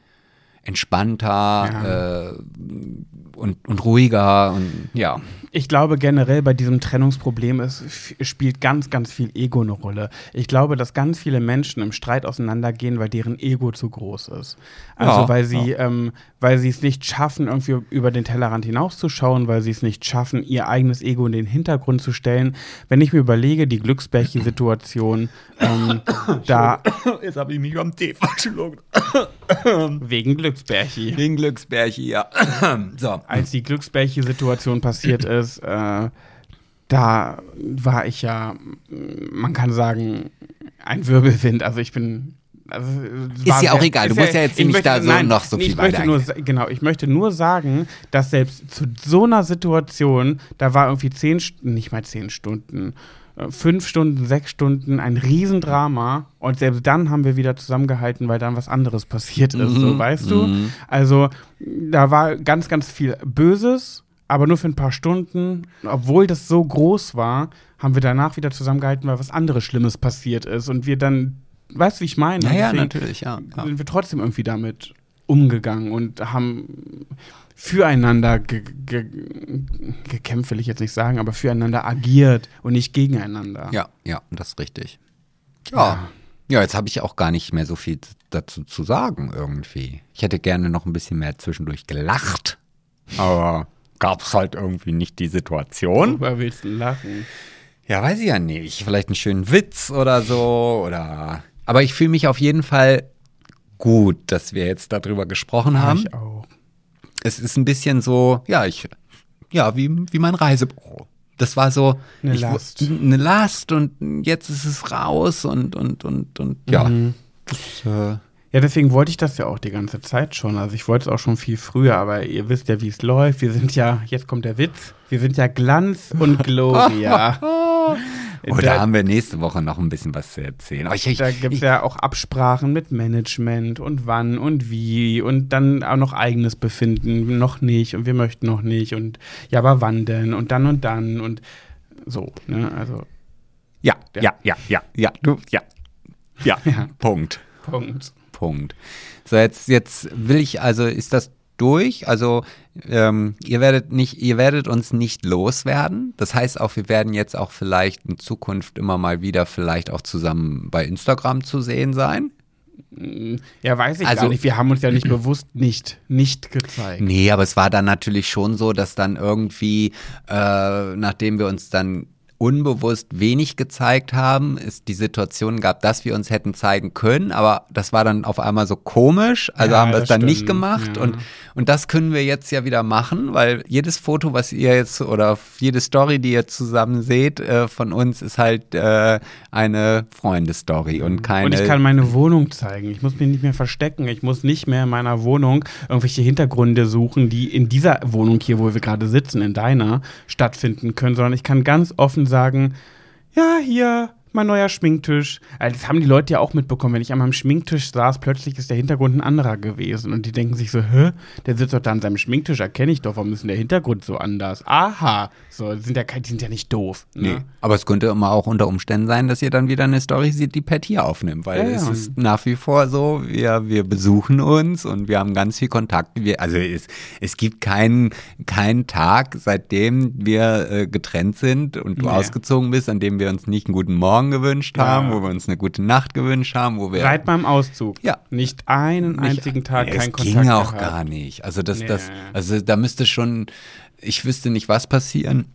entspannter äh, und, und ruhiger und ja. Ich glaube generell bei diesem Trennungsproblem ist, spielt ganz, ganz viel Ego eine Rolle. Ich glaube, dass ganz viele Menschen im Streit auseinandergehen, weil deren Ego zu groß ist. Also Ja, weil sie, ähm, weil sie es nicht schaffen, irgendwie über den Tellerrand hinauszuschauen, weil sie es nicht schaffen, ihr eigenes Ego in den Hintergrund zu stellen. Wenn ich mir überlege, die Glücksbärchen-Situation, ähm, da Jetzt habe ich mich am Tee verschluckt. wegen Glücksbärchi. Wegen Glücksbärchi, ja. so. als die Glücksbärche-Situation passiert ist, äh, da war ich ja, man kann sagen, ein Wirbelwind. Also ich bin Also, Ist ja auch egal, du musst ja jetzt ich nicht da so nein, noch so viel ich möchte nur, weiter sa- Genau, ich möchte nur sagen, dass selbst zu so einer Situation, da war irgendwie zehn, nicht mal zehn Stunden, fünf Stunden, sechs Stunden, ein Riesendrama. Und selbst dann haben wir wieder zusammengehalten, weil dann was anderes passiert ist, so weißt du? Also da war ganz, ganz viel Böses, aber nur für ein paar Stunden. Obwohl das so groß war, haben wir danach wieder zusammengehalten, weil was anderes Schlimmes passiert ist. Und wir dann, weißt du, wie ich meine? Ja, ja, natürlich, ja. ja. Sind wir trotzdem irgendwie damit umgegangen und haben füreinander ge ge gekämpft, will ich jetzt nicht sagen, aber füreinander agiert und nicht gegeneinander. Ja, ja, das ist richtig. Ja. Ja, jetzt habe ich auch gar nicht mehr so viel dazu zu sagen irgendwie. Ich hätte gerne noch ein bisschen mehr zwischendurch gelacht, aber gab es halt irgendwie nicht die Situation. Worüber willst du lachen? Ja, weiß ich ja nicht. Vielleicht einen schönen Witz oder so oder. Aber ich fühle mich auf jeden Fall gut, dass wir jetzt darüber gesprochen haben. Ich auch. Es ist ein bisschen so, ja, ich, ja, wie, wie mein Reisebüro. Das war so Eine Last. eine Last und jetzt ist es raus und und und und ja. Mhm. Das, äh, Ja, deswegen wollte ich das ja auch die ganze Zeit schon. Also ich wollte es auch schon viel früher, aber ihr wisst ja, wie es läuft. Wir sind ja, jetzt kommt der Witz, wir sind ja Glanz und Gloria. oh, da haben wir nächste Woche noch ein bisschen was zu erzählen. Aber ich, ich, Da gibt es ja auch Absprachen mit Management und wann und wie und dann auch noch eigenes Befinden, noch nicht und wir möchten noch nicht und ja, aber wann denn und dann und dann und so, ne? Also, ja, ja, ja, ja, ja, du, ja, ja, Ja. Punkt. Punkt. Punkt. So, jetzt, jetzt will ich, also ist das durch? Also ähm, ihr werdet nicht, ihr werdet uns nicht loswerden. Das heißt auch, wir werden jetzt auch vielleicht in Zukunft immer mal wieder vielleicht auch zusammen bei Instagram zu sehen sein. Ja, weiß ich Also- gar nicht. Wir haben uns ja nicht bewusst nicht, nicht gezeigt. Nee, aber es war dann natürlich schon so, dass dann irgendwie, äh, nachdem wir uns dann unbewusst wenig gezeigt haben, es die Situation gab, dass wir uns hätten zeigen können, aber das war dann auf einmal so komisch, also Ja, haben wir es dann nicht stimmt, gemacht ja. und, und das können wir jetzt ja wieder machen, weil jedes Foto, was ihr jetzt oder jede Story, die ihr zusammen seht äh, von uns, ist halt äh, eine Freundesstory und keine Und ich kann meine Wohnung zeigen. Ich muss mich nicht mehr verstecken. Ich muss nicht mehr in meiner Wohnung irgendwelche Hintergründe suchen, die in dieser Wohnung hier, wo wir gerade sitzen, in deiner, stattfinden können, sondern ich kann ganz offen sagen, ja, hier, mein neuer Schminktisch. Also das haben die Leute ja auch mitbekommen. Wenn ich an meinem Schminktisch saß, plötzlich ist der Hintergrund ein anderer gewesen. Und die denken sich so, hä, der sitzt doch da an seinem Schminktisch, erkenne ich doch, warum ist denn der Hintergrund so anders? Aha. So, die sind ja, die sind ja nicht doof. Ne? Nee. Aber es könnte immer auch unter Umständen sein, dass ihr dann wieder eine Story seht, die Pat hier aufnimmt, weil Ja, es ja. ist nach wie vor so, wir, wir besuchen uns und wir haben ganz viel Kontakt. Wir, also es, es gibt keinen, keinen Tag, seitdem wir äh, getrennt sind und du Nee. ausgezogen bist, an dem wir uns nicht einen guten Morgen gewünscht Ja. haben, wo wir uns eine gute Nacht gewünscht haben, wo wir Seit meinem Auszug. Ja. Nicht einen nicht- einzigen Tag Nee, kein es Kontakt ging auch gehabt. gar nicht. Also das, Nee. das, also da müsste schon, ich wüsste nicht, was passieren.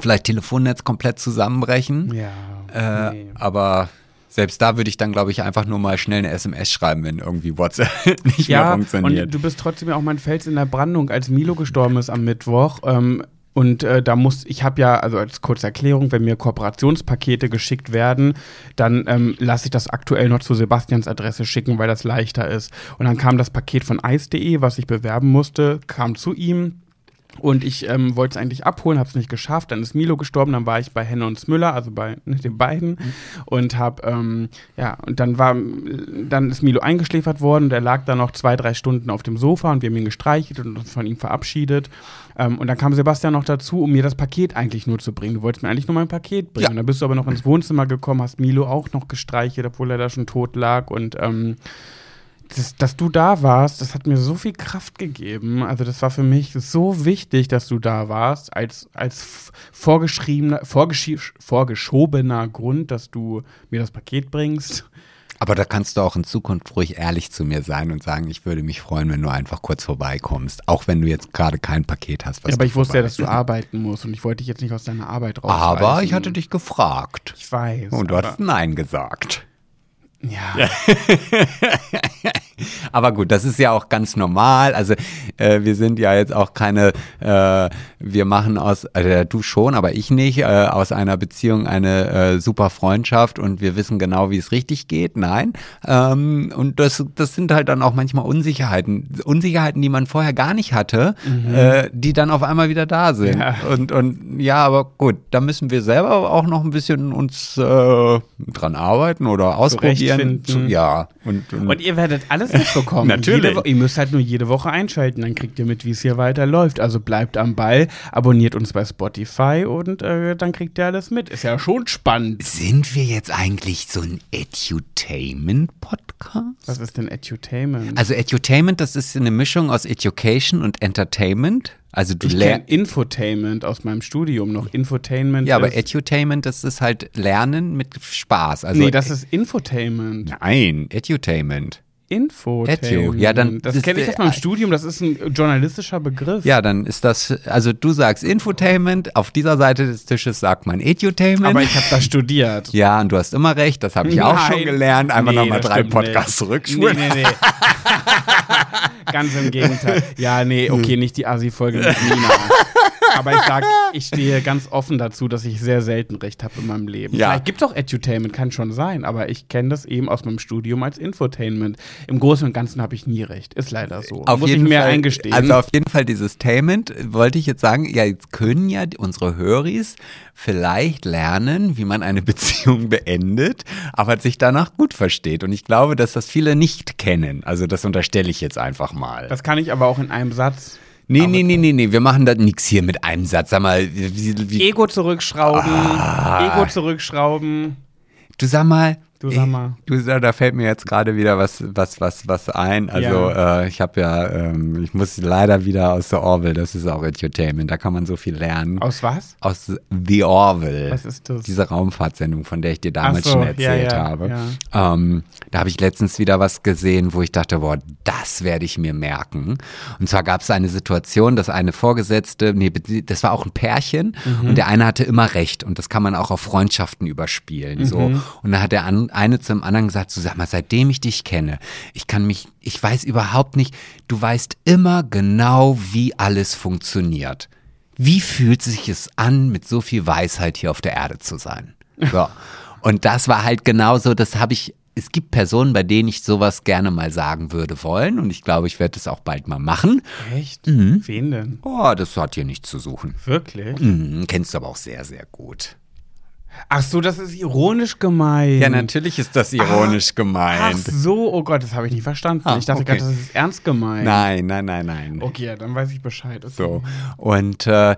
Vielleicht Telefonnetz komplett zusammenbrechen. Ja. Äh, nee. Aber selbst da würde ich dann, glaube ich, einfach nur mal schnell eine SMS schreiben, wenn irgendwie WhatsApp nicht mehr Ja, funktioniert. und du bist trotzdem ja auch mein Fels in der Brandung, als Milo gestorben ist am Mittwoch. Ähm, und äh, da muss, ich habe ja, also als kurze Erklärung, wenn mir Kooperationspakete geschickt werden, dann ähm, lasse ich das aktuell noch zu Sebastians Adresse schicken, weil das leichter ist. Und dann kam das Paket von ice.de, was ich bewerben musste, kam zu ihm. Und ich ähm, wollte es eigentlich abholen, habe es nicht geschafft. Dann ist Milo gestorben, dann war ich bei Henne und Müller, also bei ne, den beiden. Und habe, ähm, ja, und dann war, dann ist Milo eingeschläfert worden und er lag dann noch zwei, drei Stunden auf dem Sofa und wir haben ihn gestreichelt und uns von ihm verabschiedet. Ähm, und dann kam Sebastian noch dazu, um mir das Paket eigentlich nur zu bringen. Du wolltest mir eigentlich nur mein Paket bringen. Ja. Und dann bist du aber noch ins Wohnzimmer gekommen, hast Milo auch noch gestreichelt, obwohl er da schon tot lag. Und ähm, das, dass du da warst, das hat mir so viel Kraft gegeben. Also das war für mich so wichtig, dass du da warst, als, als vorgeschriebener, vorgeschobener Grund, dass du mir das Paket bringst. Aber da kannst du auch in Zukunft ruhig ehrlich zu mir sein und sagen, ich würde mich freuen, wenn du einfach kurz vorbeikommst. Auch wenn du jetzt gerade kein Paket hast. Was Ja, aber ich wusste ja, dass du arbeiten musst und ich wollte dich jetzt nicht aus deiner Arbeit rausreißen. Aber ich hatte dich gefragt. Ich weiß. Und du hast Nein gesagt. Ja. Aber gut, das ist ja auch ganz normal. Also äh, wir sind ja jetzt auch keine, äh, wir machen aus, also du schon, aber ich nicht, äh, aus einer Beziehung eine äh, super Freundschaft und wir wissen genau, wie es richtig geht. Nein. Ähm, und das, das sind halt dann auch manchmal Unsicherheiten. Unsicherheiten, die man vorher gar nicht hatte, äh, die dann auf einmal wieder da sind. Ja. Und, und ja, aber gut, da müssen wir selber auch noch ein bisschen uns äh, dran arbeiten oder ausprobieren. Zurechtfinden. Ja. Und, und, Und ihr werdet alles mitbekommen. Natürlich. Jede ihr müsst halt nur jede Woche einschalten, dann kriegt ihr mit, wie es hier weiterläuft. Also bleibt am Ball, abonniert uns bei Spotify und äh, dann kriegt ihr alles mit. Ist ja schon spannend. Sind wir jetzt eigentlich so ein Edutainment-Podcast? Was ist denn Edutainment? Also Edutainment, das ist eine Mischung aus Education und Entertainment. Also du ich kenne lernst. Infotainment aus meinem Studium noch. Infotainment Ja, aber Edutainment, das ist halt Lernen mit Spaß. Also Nee, das ist Infotainment. Nein, Edutainment. Infotainment. Ja, dann- das kenne ich aus meinem Studium, das ist ein journalistischer Begriff. Ja, dann ist das, also du sagst Infotainment, auf dieser Seite des Tisches sagt man Edutainment. Aber ich habe das studiert. ja, und du hast immer recht, das habe ich auch Nein. schon gelernt. Einfach Nee, nochmal drei Podcasts nicht. zurückspulen. Nee, nee, nee. Ganz im Gegenteil. Ja, nee, okay, nicht die Asi-Folge mit Nina. Aber ich sag, ich stehe ganz offen dazu, dass ich sehr selten recht habe in meinem Leben. Ja. Vielleicht gibt es auch Edutainment, kann schon sein, aber ich kenne das eben aus meinem Studium als Infotainment. Im Großen und Ganzen habe ich nie recht. Ist leider so. Auf Muss jeden ich mir Fall, eingestehen. Also auf jeden Fall dieses Tainment wollte ich jetzt sagen, ja, jetzt können ja unsere Höris vielleicht lernen, wie man eine Beziehung beendet, aber sich danach gut versteht. Und ich glaube, dass das viele nicht kennen. Also das unterstelle ich jetzt einfach mal. das kann ich aber auch in einem Satz. Nee, nee, nee, nee, nee, wir machen da nichts hier mit einem Satz. Sag mal, wie, wie, Ego zurückschrauben, Ah. Ego zurückschrauben. du sag mal. Du sag mal. Du, sag, da fällt mir jetzt gerade wieder was, was, was, was ein. Also äh, ich habe ja, ähm, ich muss leider wieder aus der Orville, das ist auch Edutainment, da kann man so viel lernen. Aus was? aus The Orville. Was ist das? Diese Raumfahrtsendung, von der ich dir damals so, schon ja, erzählt ja, habe. ja. Ähm, da habe ich letztens wieder was gesehen, wo ich dachte, boah, das werde ich mir merken. Und zwar gab es eine Situation, dass eine Vorgesetzte, nee, das war auch ein Pärchen Mhm. und der eine hatte immer recht und das kann man auch auf Freundschaften überspielen. So. Mhm. Und dann hat der eine zum anderen gesagt, so sag mal, seitdem ich dich kenne, ich kann mich, ich weiß überhaupt nicht, du weißt immer genau, wie alles funktioniert. Wie fühlt sich es an, mit so viel Weisheit hier auf der Erde zu sein? So. Und das war halt genauso, das habe ich, es gibt Personen, bei denen ich sowas gerne mal sagen würde wollen und ich glaube, ich werde es auch bald mal machen. Echt? Mhm. Wen denn? Oh, das hat hier nichts zu suchen. Wirklich? Mhm, kennst du aber auch sehr, sehr gut. Ach so, das ist ironisch gemeint. Ja, natürlich ist das ironisch Ach gemeint. so, oh Gott, das habe ich nicht verstanden. Ah, ich dachte okay. gerade, das ist ernst gemeint. Nein, nein, nein, nein. Okay, dann weiß ich Bescheid. So. Und äh,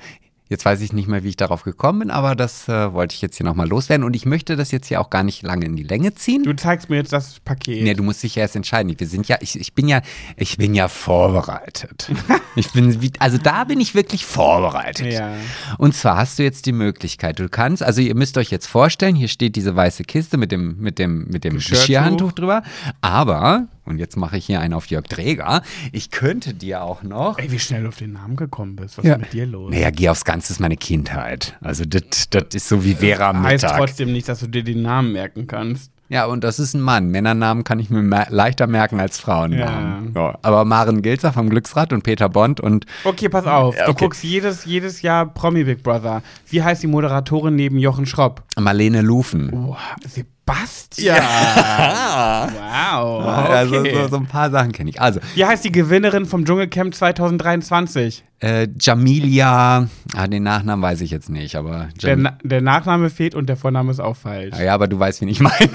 jetzt weiß ich nicht mehr, wie ich darauf gekommen bin, aber das äh, wollte ich jetzt hier nochmal loswerden. Und ich möchte das jetzt hier auch gar nicht lange in die Länge ziehen. Du zeigst mir jetzt das Paket. Nee, du musst dich ja erst entscheiden. Wir sind ja, ich, ich bin ja, ich bin ja vorbereitet. ich bin, wie- also da bin ich wirklich vorbereitet. Ja. Und zwar hast du jetzt die Möglichkeit, du kannst, also ihr müsst euch jetzt vorstellen, hier steht diese weiße Kiste mit dem, mit dem, mit dem Geschirrtuch. Drüber. Aber, und jetzt mache ich hier einen auf Jörg Träger, ich könnte dir auch noch Ey, wie schnell du auf den Namen gekommen bist. Was Ja. ist mit dir los? naja, geh aufs Ganze, ist meine Kindheit. Also das ist so wie Vera am heißt trotzdem nicht, dass du dir den Namen merken kannst. Ja, und das ist ein Mann. Männernamen kann ich mir leichter merken als Frauennamen. Ja. Ja. Aber Maren Gilzer vom Glücksrad und Peter Bond und Okay, pass auf. Du okay. guckst jedes, jedes Jahr Promi Big Brother. Wie heißt die Moderatorin neben Jochen Schropp? Marlene Lufen. Boah, Sebastian. Wow. Also Okay. so, so ein paar Sachen kenne ich. Also, Wie heißt die Gewinnerin vom Dschungelcamp 2023? äh, Jamilia, ah, den Nachnamen weiß ich jetzt nicht, aber Der, Na der Nachname fehlt und der Vorname ist auch falsch. ja, aber du weißt, wen ich meine.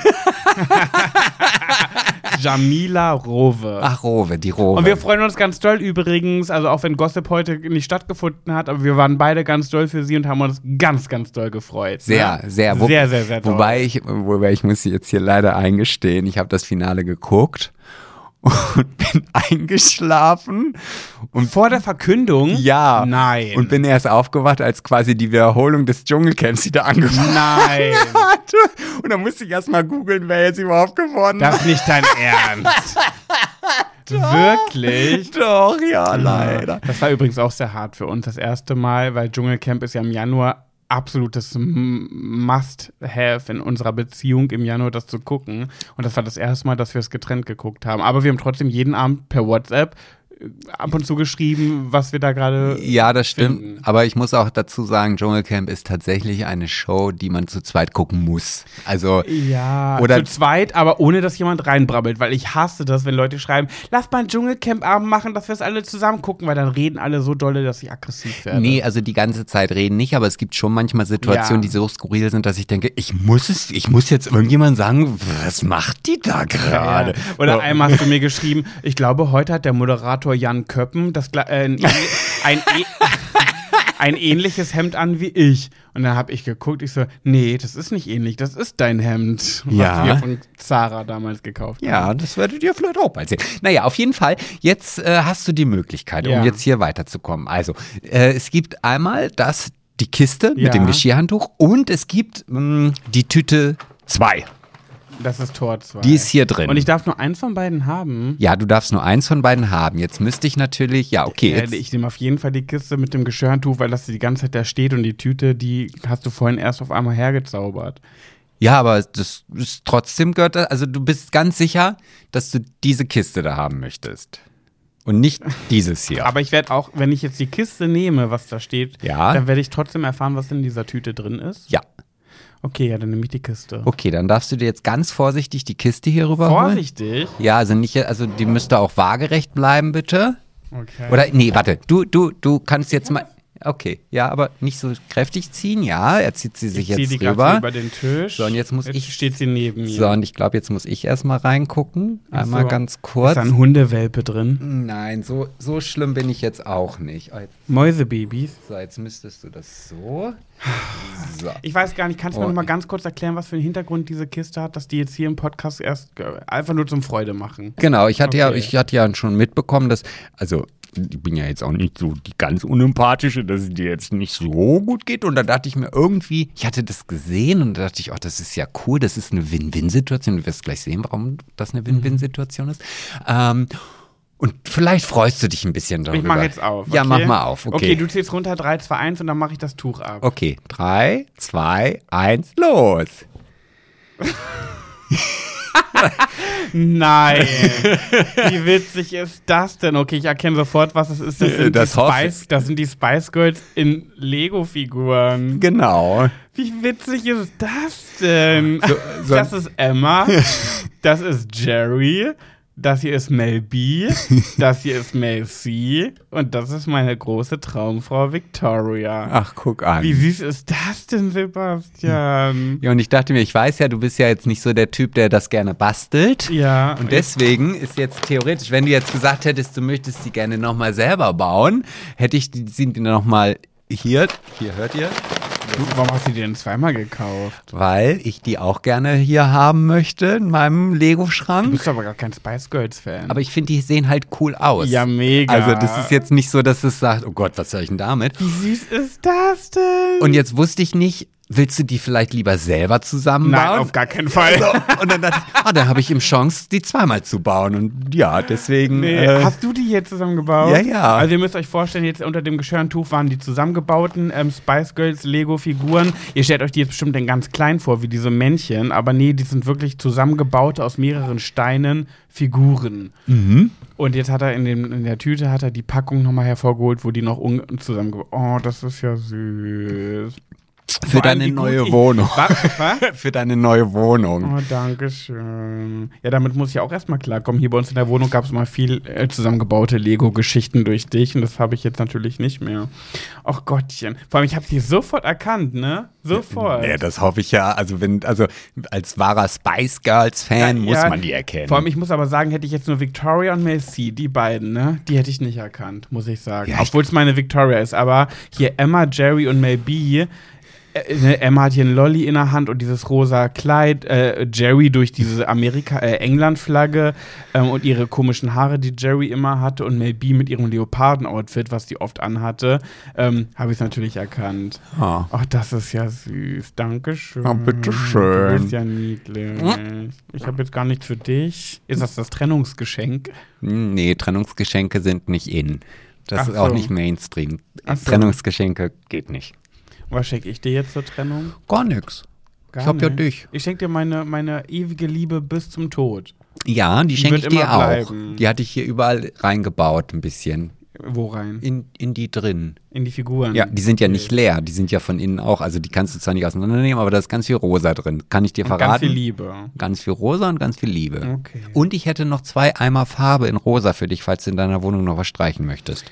Jamila Rowe. Ach, Rowe, die Rowe. Und wir freuen uns ganz doll übrigens, also auch wenn Gossip heute nicht stattgefunden hat, aber wir waren beide ganz doll für sie und haben uns ganz, ganz doll gefreut. sehr, ne? sehr, wo- sehr, sehr, sehr doll. Wobei ich, wobei ich muss jetzt hier leider eingestehen, ich habe das Finale geguckt und bin eingeschlafen und Vor der Verkündung? Ja. Nein. Und bin erst aufgewacht, als quasi die Wiederholung des Dschungelcamps wieder angefangen Nein. hatte. Und dann musste ich erst mal googeln, wer jetzt überhaupt gewonnen hat. Das ist nicht dein Ernst. Wirklich? Doch, ja, leider. Das war übrigens auch sehr hart für uns das erste Mal, weil Dschungelcamp ist ja im Januar absolutes Must-Have in unserer Beziehung im Januar, das zu gucken. Und das war das erste Mal, dass wir es getrennt geguckt haben. Aber wir haben trotzdem jeden Abend per WhatsApp ab und zu geschrieben, was wir da gerade. Ja, das stimmt. finden. Aber ich muss auch dazu sagen, Dschungelcamp ist tatsächlich eine Show, die man zu zweit gucken muss. Also, Ja, Oder- zu zweit, aber ohne dass jemand reinbrabbelt, weil ich hasse das, wenn Leute schreiben, lass mal einen Dschungelcamp-Abend machen, dass wir es alle zusammen gucken, weil dann reden alle so dolle, dass ich aggressiv werde. nee, also die ganze Zeit reden nicht, aber es gibt schon manchmal Situationen, Ja. die so skurril sind, dass ich denke, ich muss es, ich muss jetzt irgendjemand sagen, was macht die da gerade? Ja. Oder So. einmal hast du mir geschrieben, ich glaube, heute hat der Moderator Jan Köppen das, äh, ein, ein, ein, ähnliches Hemd an wie ich. Und dann habe ich geguckt, ich so, nee, das ist nicht ähnlich, das ist dein Hemd, was Ja. wir von Zara damals gekauft haben. Ja, das werdet ihr vielleicht auch bald sehen. Naja, auf jeden Fall, jetzt äh, hast du die Möglichkeit, um Ja. jetzt hier weiterzukommen. Also, äh, es gibt einmal das, die Kiste Ja. mit dem Geschirrhandtuch und es gibt mh, die Tüte 2. Das ist Tor 2. Die ist hier drin. Und ich darf nur eins von beiden haben. ja, du darfst nur eins von beiden haben. Jetzt müsste ich natürlich, ja, okay. Jetzt, ich nehme auf jeden Fall die Kiste mit dem Geschirrhandtuch, weil das die ganze Zeit da steht und die Tüte, die hast du vorhin erst auf einmal hergezaubert. ja, aber das ist trotzdem gehört, also du bist ganz sicher, dass du diese Kiste da haben möchtest. Und nicht dieses hier. Aber ich werde auch, wenn ich jetzt die Kiste nehme, was da steht, Ja. dann werde ich trotzdem erfahren, was in dieser Tüte drin ist. ja. Okay, ja, dann nehme ich die Kiste. Okay, dann darfst du dir jetzt ganz vorsichtig die Kiste hier rüberholen. Vorsichtig. Ja, also nicht, also die müsste auch waagerecht bleiben, bitte. Okay. Oder, nee, warte, du, du, du kannst jetzt mal, okay, ja, aber nicht so kräftig ziehen, ja, er zieht sie sich ich jetzt die gerade rüber. über den Tisch. So, und jetzt muss jetzt ich- steht sie neben mir. So, und ich glaube, jetzt muss ich erstmal reingucken, einmal So. ganz Ist kurz. da ein Hundewelpe drin? Nein, so, so schlimm bin ich jetzt auch nicht. Oh, Mäusebabys? so, jetzt müsstest du das so. So. Ich weiß gar nicht, kannst du mir Oh. noch mal ganz kurz erklären, was für einen Hintergrund diese Kiste hat, dass die jetzt hier im Podcast erst äh, einfach nur zum Freude machen? Genau, ich hatte ja, Okay. ich hatte ja schon mitbekommen, dass, also ich bin ja jetzt auch nicht so die ganz unempathische, dass es dir jetzt nicht so gut geht. Und da dachte ich mir irgendwie, ich hatte das gesehen und da dachte ich, oh, das ist ja cool, das ist eine Win-Win-Situation. Du wirst gleich sehen, warum das eine Win-Win-Situation ist. Ähm, und vielleicht freust du dich ein bisschen darüber. Ich mache jetzt auf. Ja, okay? mach mal auf. Okay. Okay, du zählst runter 3, 2, 1 und dann mache ich das Tuch ab. Okay, drei, zwei, eins, los. Nein. Wie witzig ist das denn? Okay, ich erkenne sofort, was es ist. Das sind, Das die, Spice, das sind die Spice Girls in Lego-Figuren. Genau. Wie witzig ist das denn? so- das ist Emma. Das ist Jerry. Das hier ist Mel B. Das hier ist Mel C. Und das ist meine große Traumfrau Victoria. Ach, guck an. Wie süß ist das denn, Sebastian? Ja, und ich dachte mir, ich weiß ja, du bist ja jetzt nicht so der Typ, der das gerne bastelt. Ja. Und deswegen ist jetzt theoretisch, wenn du jetzt gesagt hättest, du möchtest die gerne nochmal selber bauen, hätte ich die, nochmal hier, hier hört ihr, Du, warum hast du die denn zweimal gekauft? weil ich die auch gerne hier haben möchte in meinem Du Lego-Schrank. bist aber gar kein Spice Girls-Fan. Aber ich finde, die sehen halt cool aus. Ja, mega. Also das ist jetzt nicht so, dass es sagt, oh Gott, was soll ich denn damit? Wie süß ist das denn? Und jetzt wusste ich nicht, willst du die vielleicht lieber selber zusammenbauen? Nein, auf gar keinen Fall. So, und dann dachte ich, ah, dann habe ich ihm Chance, die zweimal zu bauen. Und ja, deswegen. Nee, äh, hast du die jetzt zusammengebaut? Ja, ja. Also ihr müsst euch vorstellen, jetzt unter dem Geschirrtuch waren die zusammengebauten ähm, Spice Girls Lego-Figuren. Ihr stellt euch die jetzt bestimmt in ganz klein vor, wie diese Männchen, aber nee, die sind wirklich zusammengebaute aus mehreren Steinen Figuren. mhm. Und jetzt hat er in, dem, in der Tüte hat er die Packung nochmal hervorgeholt, wo die noch zusammengebaut Oh, das ist ja süß. Für deine neue Wohnung. Was? Was? Für deine neue Wohnung. Oh, danke schön. Ja, damit muss ich auch erstmal klarkommen. Hier bei uns in der Wohnung gab es mal viel äh, zusammengebaute Lego-Geschichten durch dich und das habe ich jetzt natürlich nicht mehr. Ach Gottchen. Vor allem, ich habe sie sofort erkannt, ne? Sofort. Ja, das hoffe ich ja. Also, wenn, also als wahrer Spice Girls-Fan muss Ja, man die erkennen. Vor allem, ich muss aber sagen, hätte ich jetzt nur Victoria und C, die beiden, ne? Die hätte ich nicht erkannt, muss ich sagen. Ja, Obwohl es meine Victoria ist. Aber hier Emma, Jerry und Mel B. Äh, ne, Emma hat hier einen Lolly in der Hand und dieses rosa Kleid. Äh, Jerry durch diese Amerika, äh, England-Flagge ähm, und ihre komischen Haare, die Jerry immer hatte. Und Mel B mit ihrem Leoparden-Outfit, was die oft anhatte, ähm, habe ich es natürlich erkannt. Ach, das ist ja süß. Dankeschön. Ah, bitteschön. Du bist ja niedlich. Ich habe jetzt gar nichts für dich. Ist das das Trennungsgeschenk? Hm, Nee, Trennungsgeschenke sind nicht in. Das Ach ist auch so. nicht Mainstream. So. Trennungsgeschenke geht nicht. Was schenke ich dir jetzt zur Trennung? Gar nix. Gar Ich hab ja dich. Ich schenke dir meine, meine ewige Liebe bis zum Tod. Ja, die schenke ich dir auch. bleiben. Die hatte ich hier überall reingebaut, ein bisschen. Wo rein? In, in die drin. In die Figuren. Ja, die sind ja nicht leer, die sind ja von innen auch. Also die kannst du zwar nicht auseinandernehmen, aber da ist ganz viel rosa drin. Kann ich dir Und verraten? ganz viel Liebe. Ganz viel rosa und ganz viel Liebe. Okay. Und ich hätte noch zwei Eimer Farbe in rosa für dich, falls du in deiner Wohnung noch was streichen möchtest.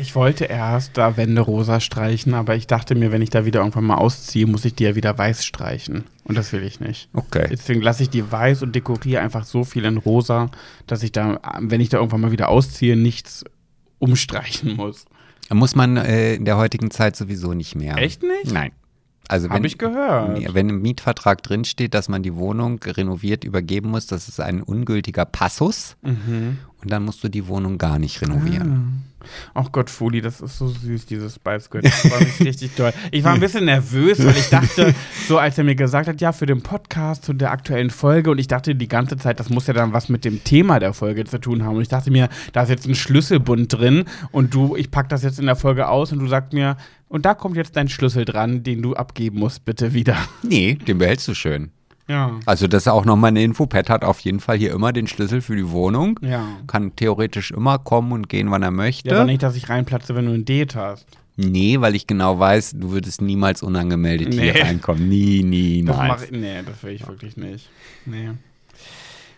Ich wollte erst da Wände rosa streichen, aber ich dachte mir, wenn ich da wieder irgendwann mal ausziehe, muss ich die ja wieder weiß streichen. Und das will ich nicht. Okay. Deswegen lasse ich die weiß und dekoriere einfach so viel in rosa, dass ich da, wenn ich da irgendwann mal wieder ausziehe, nichts umstreichen muss. Muss man äh, in der heutigen Zeit sowieso nicht mehr. Echt nicht? Nein. Also wenn, Habe ich gehört. Wenn im Mietvertrag drinsteht, dass man die Wohnung renoviert übergeben muss, das ist ein ungültiger Passus. Mhm. Und dann musst du die Wohnung gar nicht renovieren. Ach Gott, Fuli, das ist so süß, dieses Spice Girl. Das war mich richtig toll. Ich war ein bisschen nervös, weil ich dachte, so als er mir gesagt hat, ja, für den Podcast zu der aktuellen Folge und ich dachte die ganze Zeit, das muss ja dann was mit dem Thema der Folge zu tun haben. Und ich dachte mir, da ist jetzt ein Schlüsselbund drin und du, ich pack das jetzt in der Folge aus und du sagst mir, und da kommt jetzt dein Schlüssel dran, den du abgeben musst, bitte wieder. Nee, den behältst du schön. Ja. Also das ist auch nochmal eine Info. Pat hat auf jeden Fall hier immer den Schlüssel für die Wohnung. Ja. Kann theoretisch immer kommen und gehen, wann er möchte. Ja, aber nicht, dass ich reinplatze, wenn du ein Date hast. Nee, weil ich genau weiß, du würdest niemals unangemeldet Nee. hier reinkommen. Nie, Das mach niemals. nee, das will ich wirklich nicht. Nee.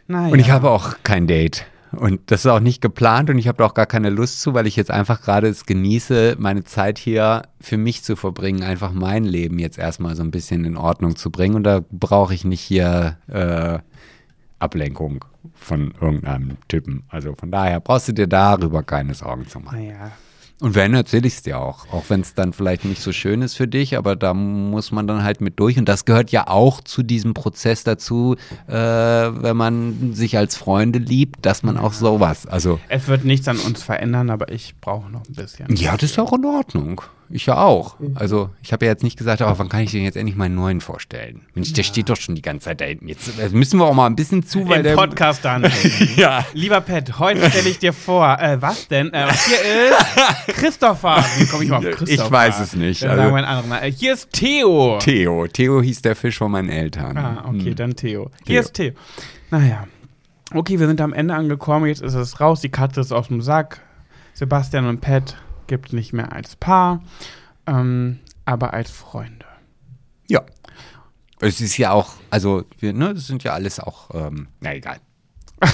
Naja. Und ich habe auch kein Date. Und das ist auch nicht geplant und ich habe da auch gar keine Lust zu, weil ich jetzt einfach gerade es genieße, meine Zeit hier für mich zu verbringen, einfach mein Leben jetzt erstmal so ein bisschen in Ordnung zu bringen. Und da brauche ich nicht hier äh, Ablenkung von irgendeinem Typen. Also von daher brauchst du dir darüber keine Sorgen zu machen. Naja. Und wenn, erzähle ich es dir auch. Auch wenn es dann vielleicht nicht so schön ist für dich, aber da muss man dann halt mit durch. Und das gehört ja auch zu diesem Prozess dazu, äh, wenn man sich als Freunde liebt, dass man auch sowas. Also, Es wird nichts an uns verändern, aber ich brauche noch ein bisschen. ja, das ist auch in Ordnung. Ich ja auch. Also, ich habe ja jetzt nicht gesagt, aber wann kann ich den jetzt endlich meinen neuen vorstellen? Mensch, der steht doch schon die ganze Zeit da hinten. Jetzt äh, müssen wir auch mal ein bisschen zu, weil Im der. Podcast dann. Ja. Lieber Pat, heute stelle ich dir vor, äh, was denn? Äh, hier ist Christopher. Wie komme ich mal auf Christopher? Ich weiß es nicht. Dann Also- anderen. Mal. Äh, hier ist Theo. Theo. Theo hieß der Fisch von meinen Eltern. Ah, okay, Hm. dann Theo. Theo. Hier ist Theo. Naja. Okay, wir sind am Ende angekommen. Jetzt ist es raus. Die Katze ist aus dem Sack. Sebastian und Pat gibt es nicht mehr als Paar, ähm, aber als Freunde. Ja. Es ist ja auch, also, wir, ne, das sind ja alles auch, ähm, na egal.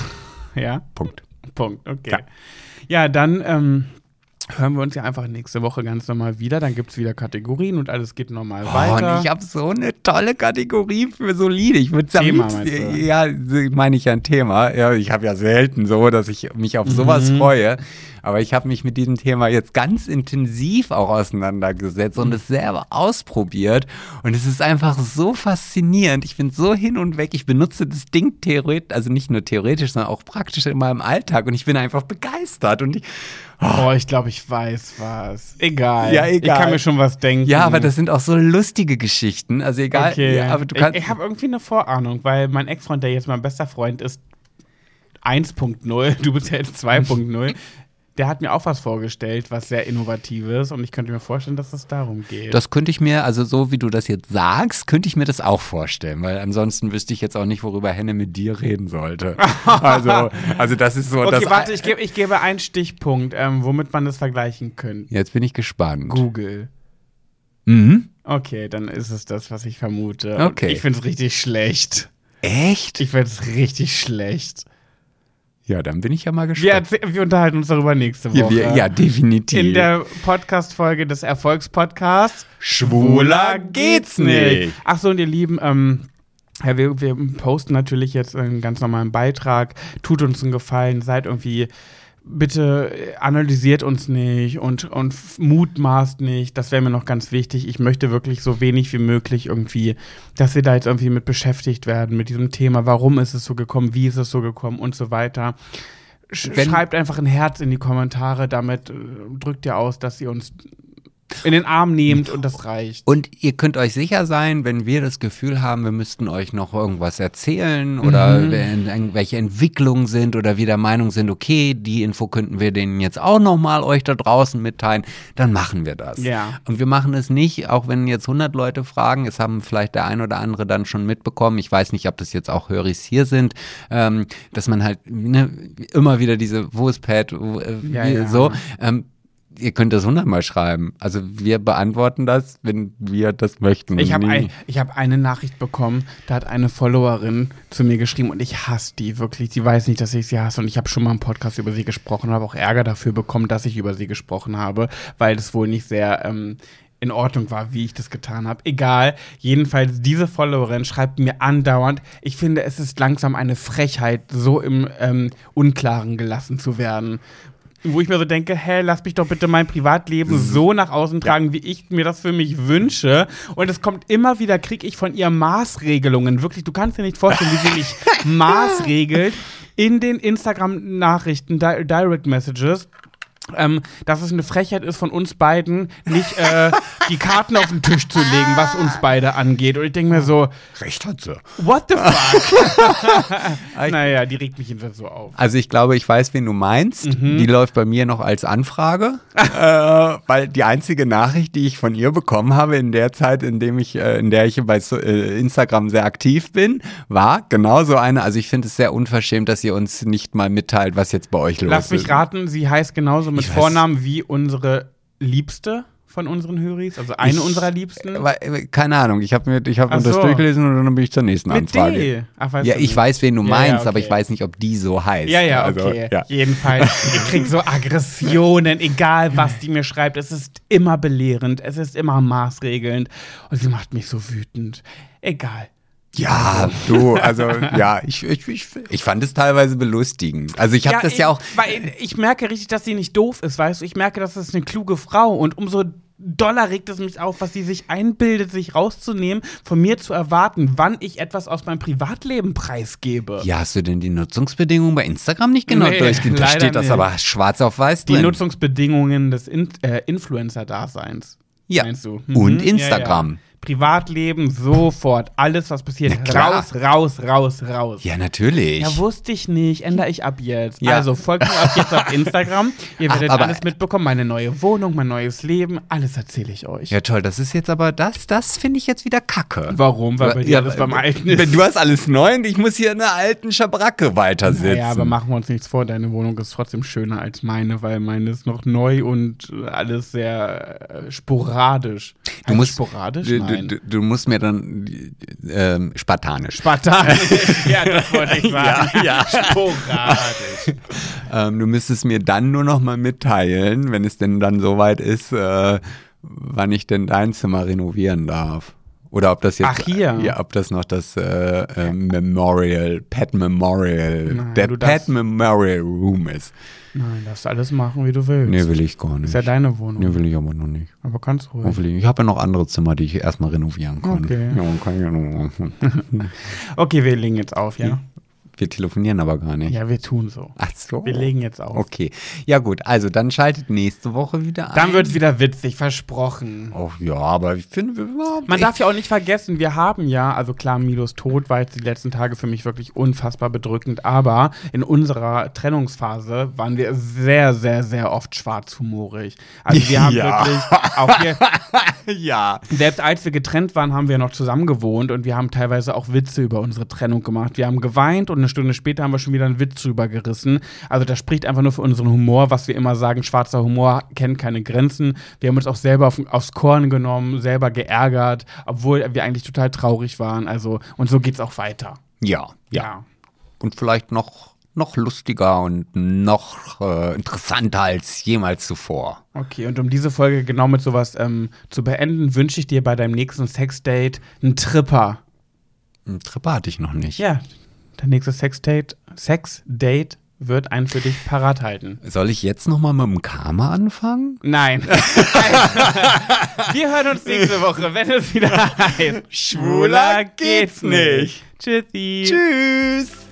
Ja? Punkt. Punkt, okay. Ja. Ja, dann ähm, hören wir uns ja einfach nächste Woche ganz normal wieder. Dann gibt es wieder Kategorien und alles geht normal Oh, weiter. und ich habe so eine tolle Kategorie für solide. Ich würde du? ja, meine ich ja ein Thema. Ja, ich habe ja selten so, dass ich mich auf sowas Mhm. freue. Aber ich habe mich mit diesem Thema jetzt ganz intensiv auch auseinandergesetzt und es selber ausprobiert. Und es ist einfach so faszinierend. Ich bin so hin und weg. Ich benutze das Ding theoretisch, also nicht nur theoretisch, sondern auch praktisch in meinem Alltag. Und ich bin einfach begeistert. Und ich, oh, ich glaube, ich weiß was. Egal. Ja, egal. Ich kann mir schon was denken. ja, aber das sind auch so lustige Geschichten. Also egal. Okay. Ja, aber du kannst, ich ich habe irgendwie eine Vorahnung, weil mein Ex-Freund, der jetzt mein bester Freund ist, 1.0, du bist ja jetzt 2.0, der hat mir auch was vorgestellt, was sehr innovatives und ich könnte mir vorstellen, dass es darum geht. Das könnte ich mir, also so wie du das jetzt sagst, könnte ich mir das auch vorstellen, weil ansonsten wüsste ich jetzt auch nicht, worüber Henne mit dir reden sollte. Also, also das ist so. okay, warte, ich, gebe ich gebe einen Stichpunkt, ähm, womit man das vergleichen könnte. Jetzt bin ich gespannt. Google. Mhm. Okay, dann ist es das, was ich vermute. Und Okay. Ich finde es richtig schlecht. Echt? Ich finde es richtig schlecht. Ja, dann bin ich ja mal Wir, gespannt. erzäh- wir unterhalten uns darüber nächste Woche. Ja, wir, ja definitiv. In der Podcast-Folge des Erfolgspodcasts Schwuler geht's nicht. Ach so, und ihr Lieben, ähm, ja, wir, wir posten natürlich jetzt einen ganz normalen Beitrag. Tut uns einen Gefallen, seid irgendwie. Bitte analysiert uns nicht und, und mutmaßt nicht. Das wäre mir noch ganz wichtig. Ich möchte wirklich so wenig wie möglich irgendwie, dass wir da jetzt irgendwie mit beschäftigt werden, mit diesem Thema. Warum ist es so gekommen? Wie ist es so gekommen? Und so weiter. Sch Wenn- schreibt einfach ein Herz in die Kommentare. Damit äh, drückt ihr aus, dass ihr uns in den Arm nehmt und das reicht. Und ihr könnt euch sicher sein, wenn wir das Gefühl haben, wir müssten euch noch irgendwas erzählen oder Mhm. wenn irgendwelche Entwicklungen sind oder wir der Meinung sind, okay, die Info könnten wir denen jetzt auch nochmal euch da draußen mitteilen, dann machen wir das. Ja. Und wir machen es nicht, auch wenn jetzt 100 Leute fragen, es haben vielleicht der ein oder andere dann schon mitbekommen, ich weiß nicht, ob das jetzt auch Höris hier sind, ähm, dass man halt ne, immer wieder diese, wo ist Pat, wo, äh, Ja, ja. so, ähm, ihr könnt das hundertmal schreiben. Also wir beantworten das, wenn wir das möchten. Ich habe ein, ich hab eine Nachricht bekommen, da hat eine Followerin zu mir geschrieben und ich hasse die wirklich. Sie weiß nicht, dass ich sie hasse und ich habe schon mal im Podcast über sie gesprochen und habe auch Ärger dafür bekommen, dass ich über sie gesprochen habe, weil es wohl nicht sehr ähm, in Ordnung war, wie ich das getan habe. Egal. Jedenfalls, diese Followerin schreibt mir andauernd, ich finde, es ist langsam eine Frechheit, so im ähm, Unklaren gelassen zu werden. Wo ich mir so denke, hä, lass mich doch bitte mein Privatleben so nach außen tragen, wie ich mir das für mich wünsche. Und es kommt immer wieder, kriege ich von ihr Maßregelungen. Wirklich, du kannst dir nicht vorstellen, wie sie mich maßregelt in den Instagram-Nachrichten, Di Direct Messages. Ähm, dass es eine Frechheit ist von uns beiden, nicht äh, die Karten auf den Tisch zu legen, was uns beide angeht. Und ich denke mir so, Recht hat sie. what the fuck? naja, die regt mich jedenfalls so auf. Also ich glaube, ich weiß, wen du meinst. Mhm. Die läuft bei mir noch als Anfrage, äh, weil die einzige Nachricht, die ich von ihr bekommen habe in der Zeit, in dem ich, äh, in der ich bei so, äh, Instagram sehr aktiv bin, war genau so eine. Also ich finde es sehr unverschämt, dass ihr uns nicht mal mitteilt, was jetzt bei euch los Lass ist. mich raten, sie heißt genauso mit Ich weiß- Vornamen wie unsere Liebste von unseren Höris, also eine Ich- unserer Liebsten. Weil, äh, keine Ahnung, ich habe mir, ich Ach das so. durchgelesen und dann bin ich zur nächsten mit Anfrage. D. Ach, Ja, ich nicht. weiß, wen du Ja, meinst, ja, aber ich okay. weiß nicht, ob die so heißt. Ja, ja, Also, okay. ja. Jedenfalls, ich krieg so Aggressionen, egal was die mir schreibt. Es ist immer belehrend, es ist immer maßregelnd und sie macht mich so wütend. Egal. Ja, du, also ja, ich, ich, ich, ich fand es teilweise belustigend. Also ich habe das ich, ja auch. Weil ich merke richtig, dass sie nicht doof ist, weißt du? Ich merke, dass es eine kluge Frau und umso doller regt es mich auf, was sie sich einbildet, sich rauszunehmen, von mir zu erwarten, wann ich etwas aus meinem Privatleben preisgebe. Ja, hast du denn die Nutzungsbedingungen bei Instagram nicht genau Nee, durchgehen? Da steht das nicht. aber schwarz auf weiß Die drin. Nutzungsbedingungen des In äh, Influencer-Daseins. Ja. Meinst du? Und Mhm. Instagram. Ja, ja. Privatleben sofort, alles was passiert, raus, raus, raus, raus. Ja, natürlich. Ja, wusste ich nicht. Ändere ich ab jetzt. Ja. Also folgt mir ab jetzt auf Instagram. Ihr Ach, werdet aber- alles mitbekommen. Meine neue Wohnung, mein neues Leben. Alles erzähle ich euch. ja, toll, das ist jetzt aber, das, das finde ich jetzt wieder kacke. Warum? Weil bei dir Ja, alles beim äh, Alten ist. Wenn du hast alles neu und ich muss hier in einer alten Schabracke weiter sitzen. Ja, aber machen wir uns nichts vor. Deine Wohnung ist trotzdem schöner als meine, weil meine ist noch neu und alles sehr äh, sporadisch. du Heißt musst, sporadisch? du, Nein. du, du, musst mir dann ähm, spartanisch. Spartanisch. ja, das wollte ich sagen. Ja, ja. Sporadisch. Ähm, du müsstest mir dann nur noch mal mitteilen, wenn es denn dann soweit ist, äh, wann ich denn dein Zimmer renovieren darf. Oder ob das jetzt, Ach, hier. ja, ob das noch das äh, äh, Memorial, Pet Memorial, Nein, der Pet Memorial Room ist. Nein, darfst alles machen, wie du willst. Nee, will ich gar nicht. ist ja deine Wohnung. Nee, will ich aber noch nicht. Aber kannst ruhig. Hoffentlich. Ich habe ja noch andere Zimmer, die ich erstmal renovieren kann. Okay. Ja, kann ja noch. Okay, wir legen jetzt auf, ja? Wir telefonieren aber gar nicht. Ja, wir tun so. Ach so. Wir legen jetzt auf. Okay. Ja gut, also dann schaltet nächste Woche wieder ein. Dann wird es wieder witzig, versprochen. Oh ja, aber ich finde, wir- Man darf ja auch nicht vergessen, wir haben ja, also klar, Milos Tod war jetzt die letzten Tage für mich wirklich unfassbar bedrückend, aber in unserer Trennungsphase waren wir sehr, sehr, sehr oft schwarzhumorig. Also wir haben Ja. wirklich, auch wir, ja. selbst als wir getrennt waren, haben wir noch zusammen gewohnt und wir haben teilweise auch Witze über unsere Trennung gemacht. Wir haben geweint und eine Stunde später haben wir schon wieder einen Witz drüber gerissen. Also das spricht einfach nur für unseren Humor, was wir immer sagen, schwarzer Humor kennt keine Grenzen. Wir haben uns auch selber auf, aufs Korn genommen, selber geärgert, obwohl wir eigentlich total traurig waren. Also und so geht's auch weiter. Ja, ja. Und vielleicht noch, noch lustiger und noch äh, interessanter als jemals zuvor. Okay, und um diese Folge genau mit sowas ähm, zu beenden, wünsche ich dir bei deinem nächsten Sexdate einen Tripper. Ein Tripper hatte ich noch nicht. Ja, der nächste Sexdate, Sexdate wird einen für dich parat halten. Soll ich jetzt noch mal mit dem Karma anfangen? Nein. Wir hören uns nächste Woche, wenn es wieder heißt. Schwuler geht's nicht. Tschüssi. Tschüss.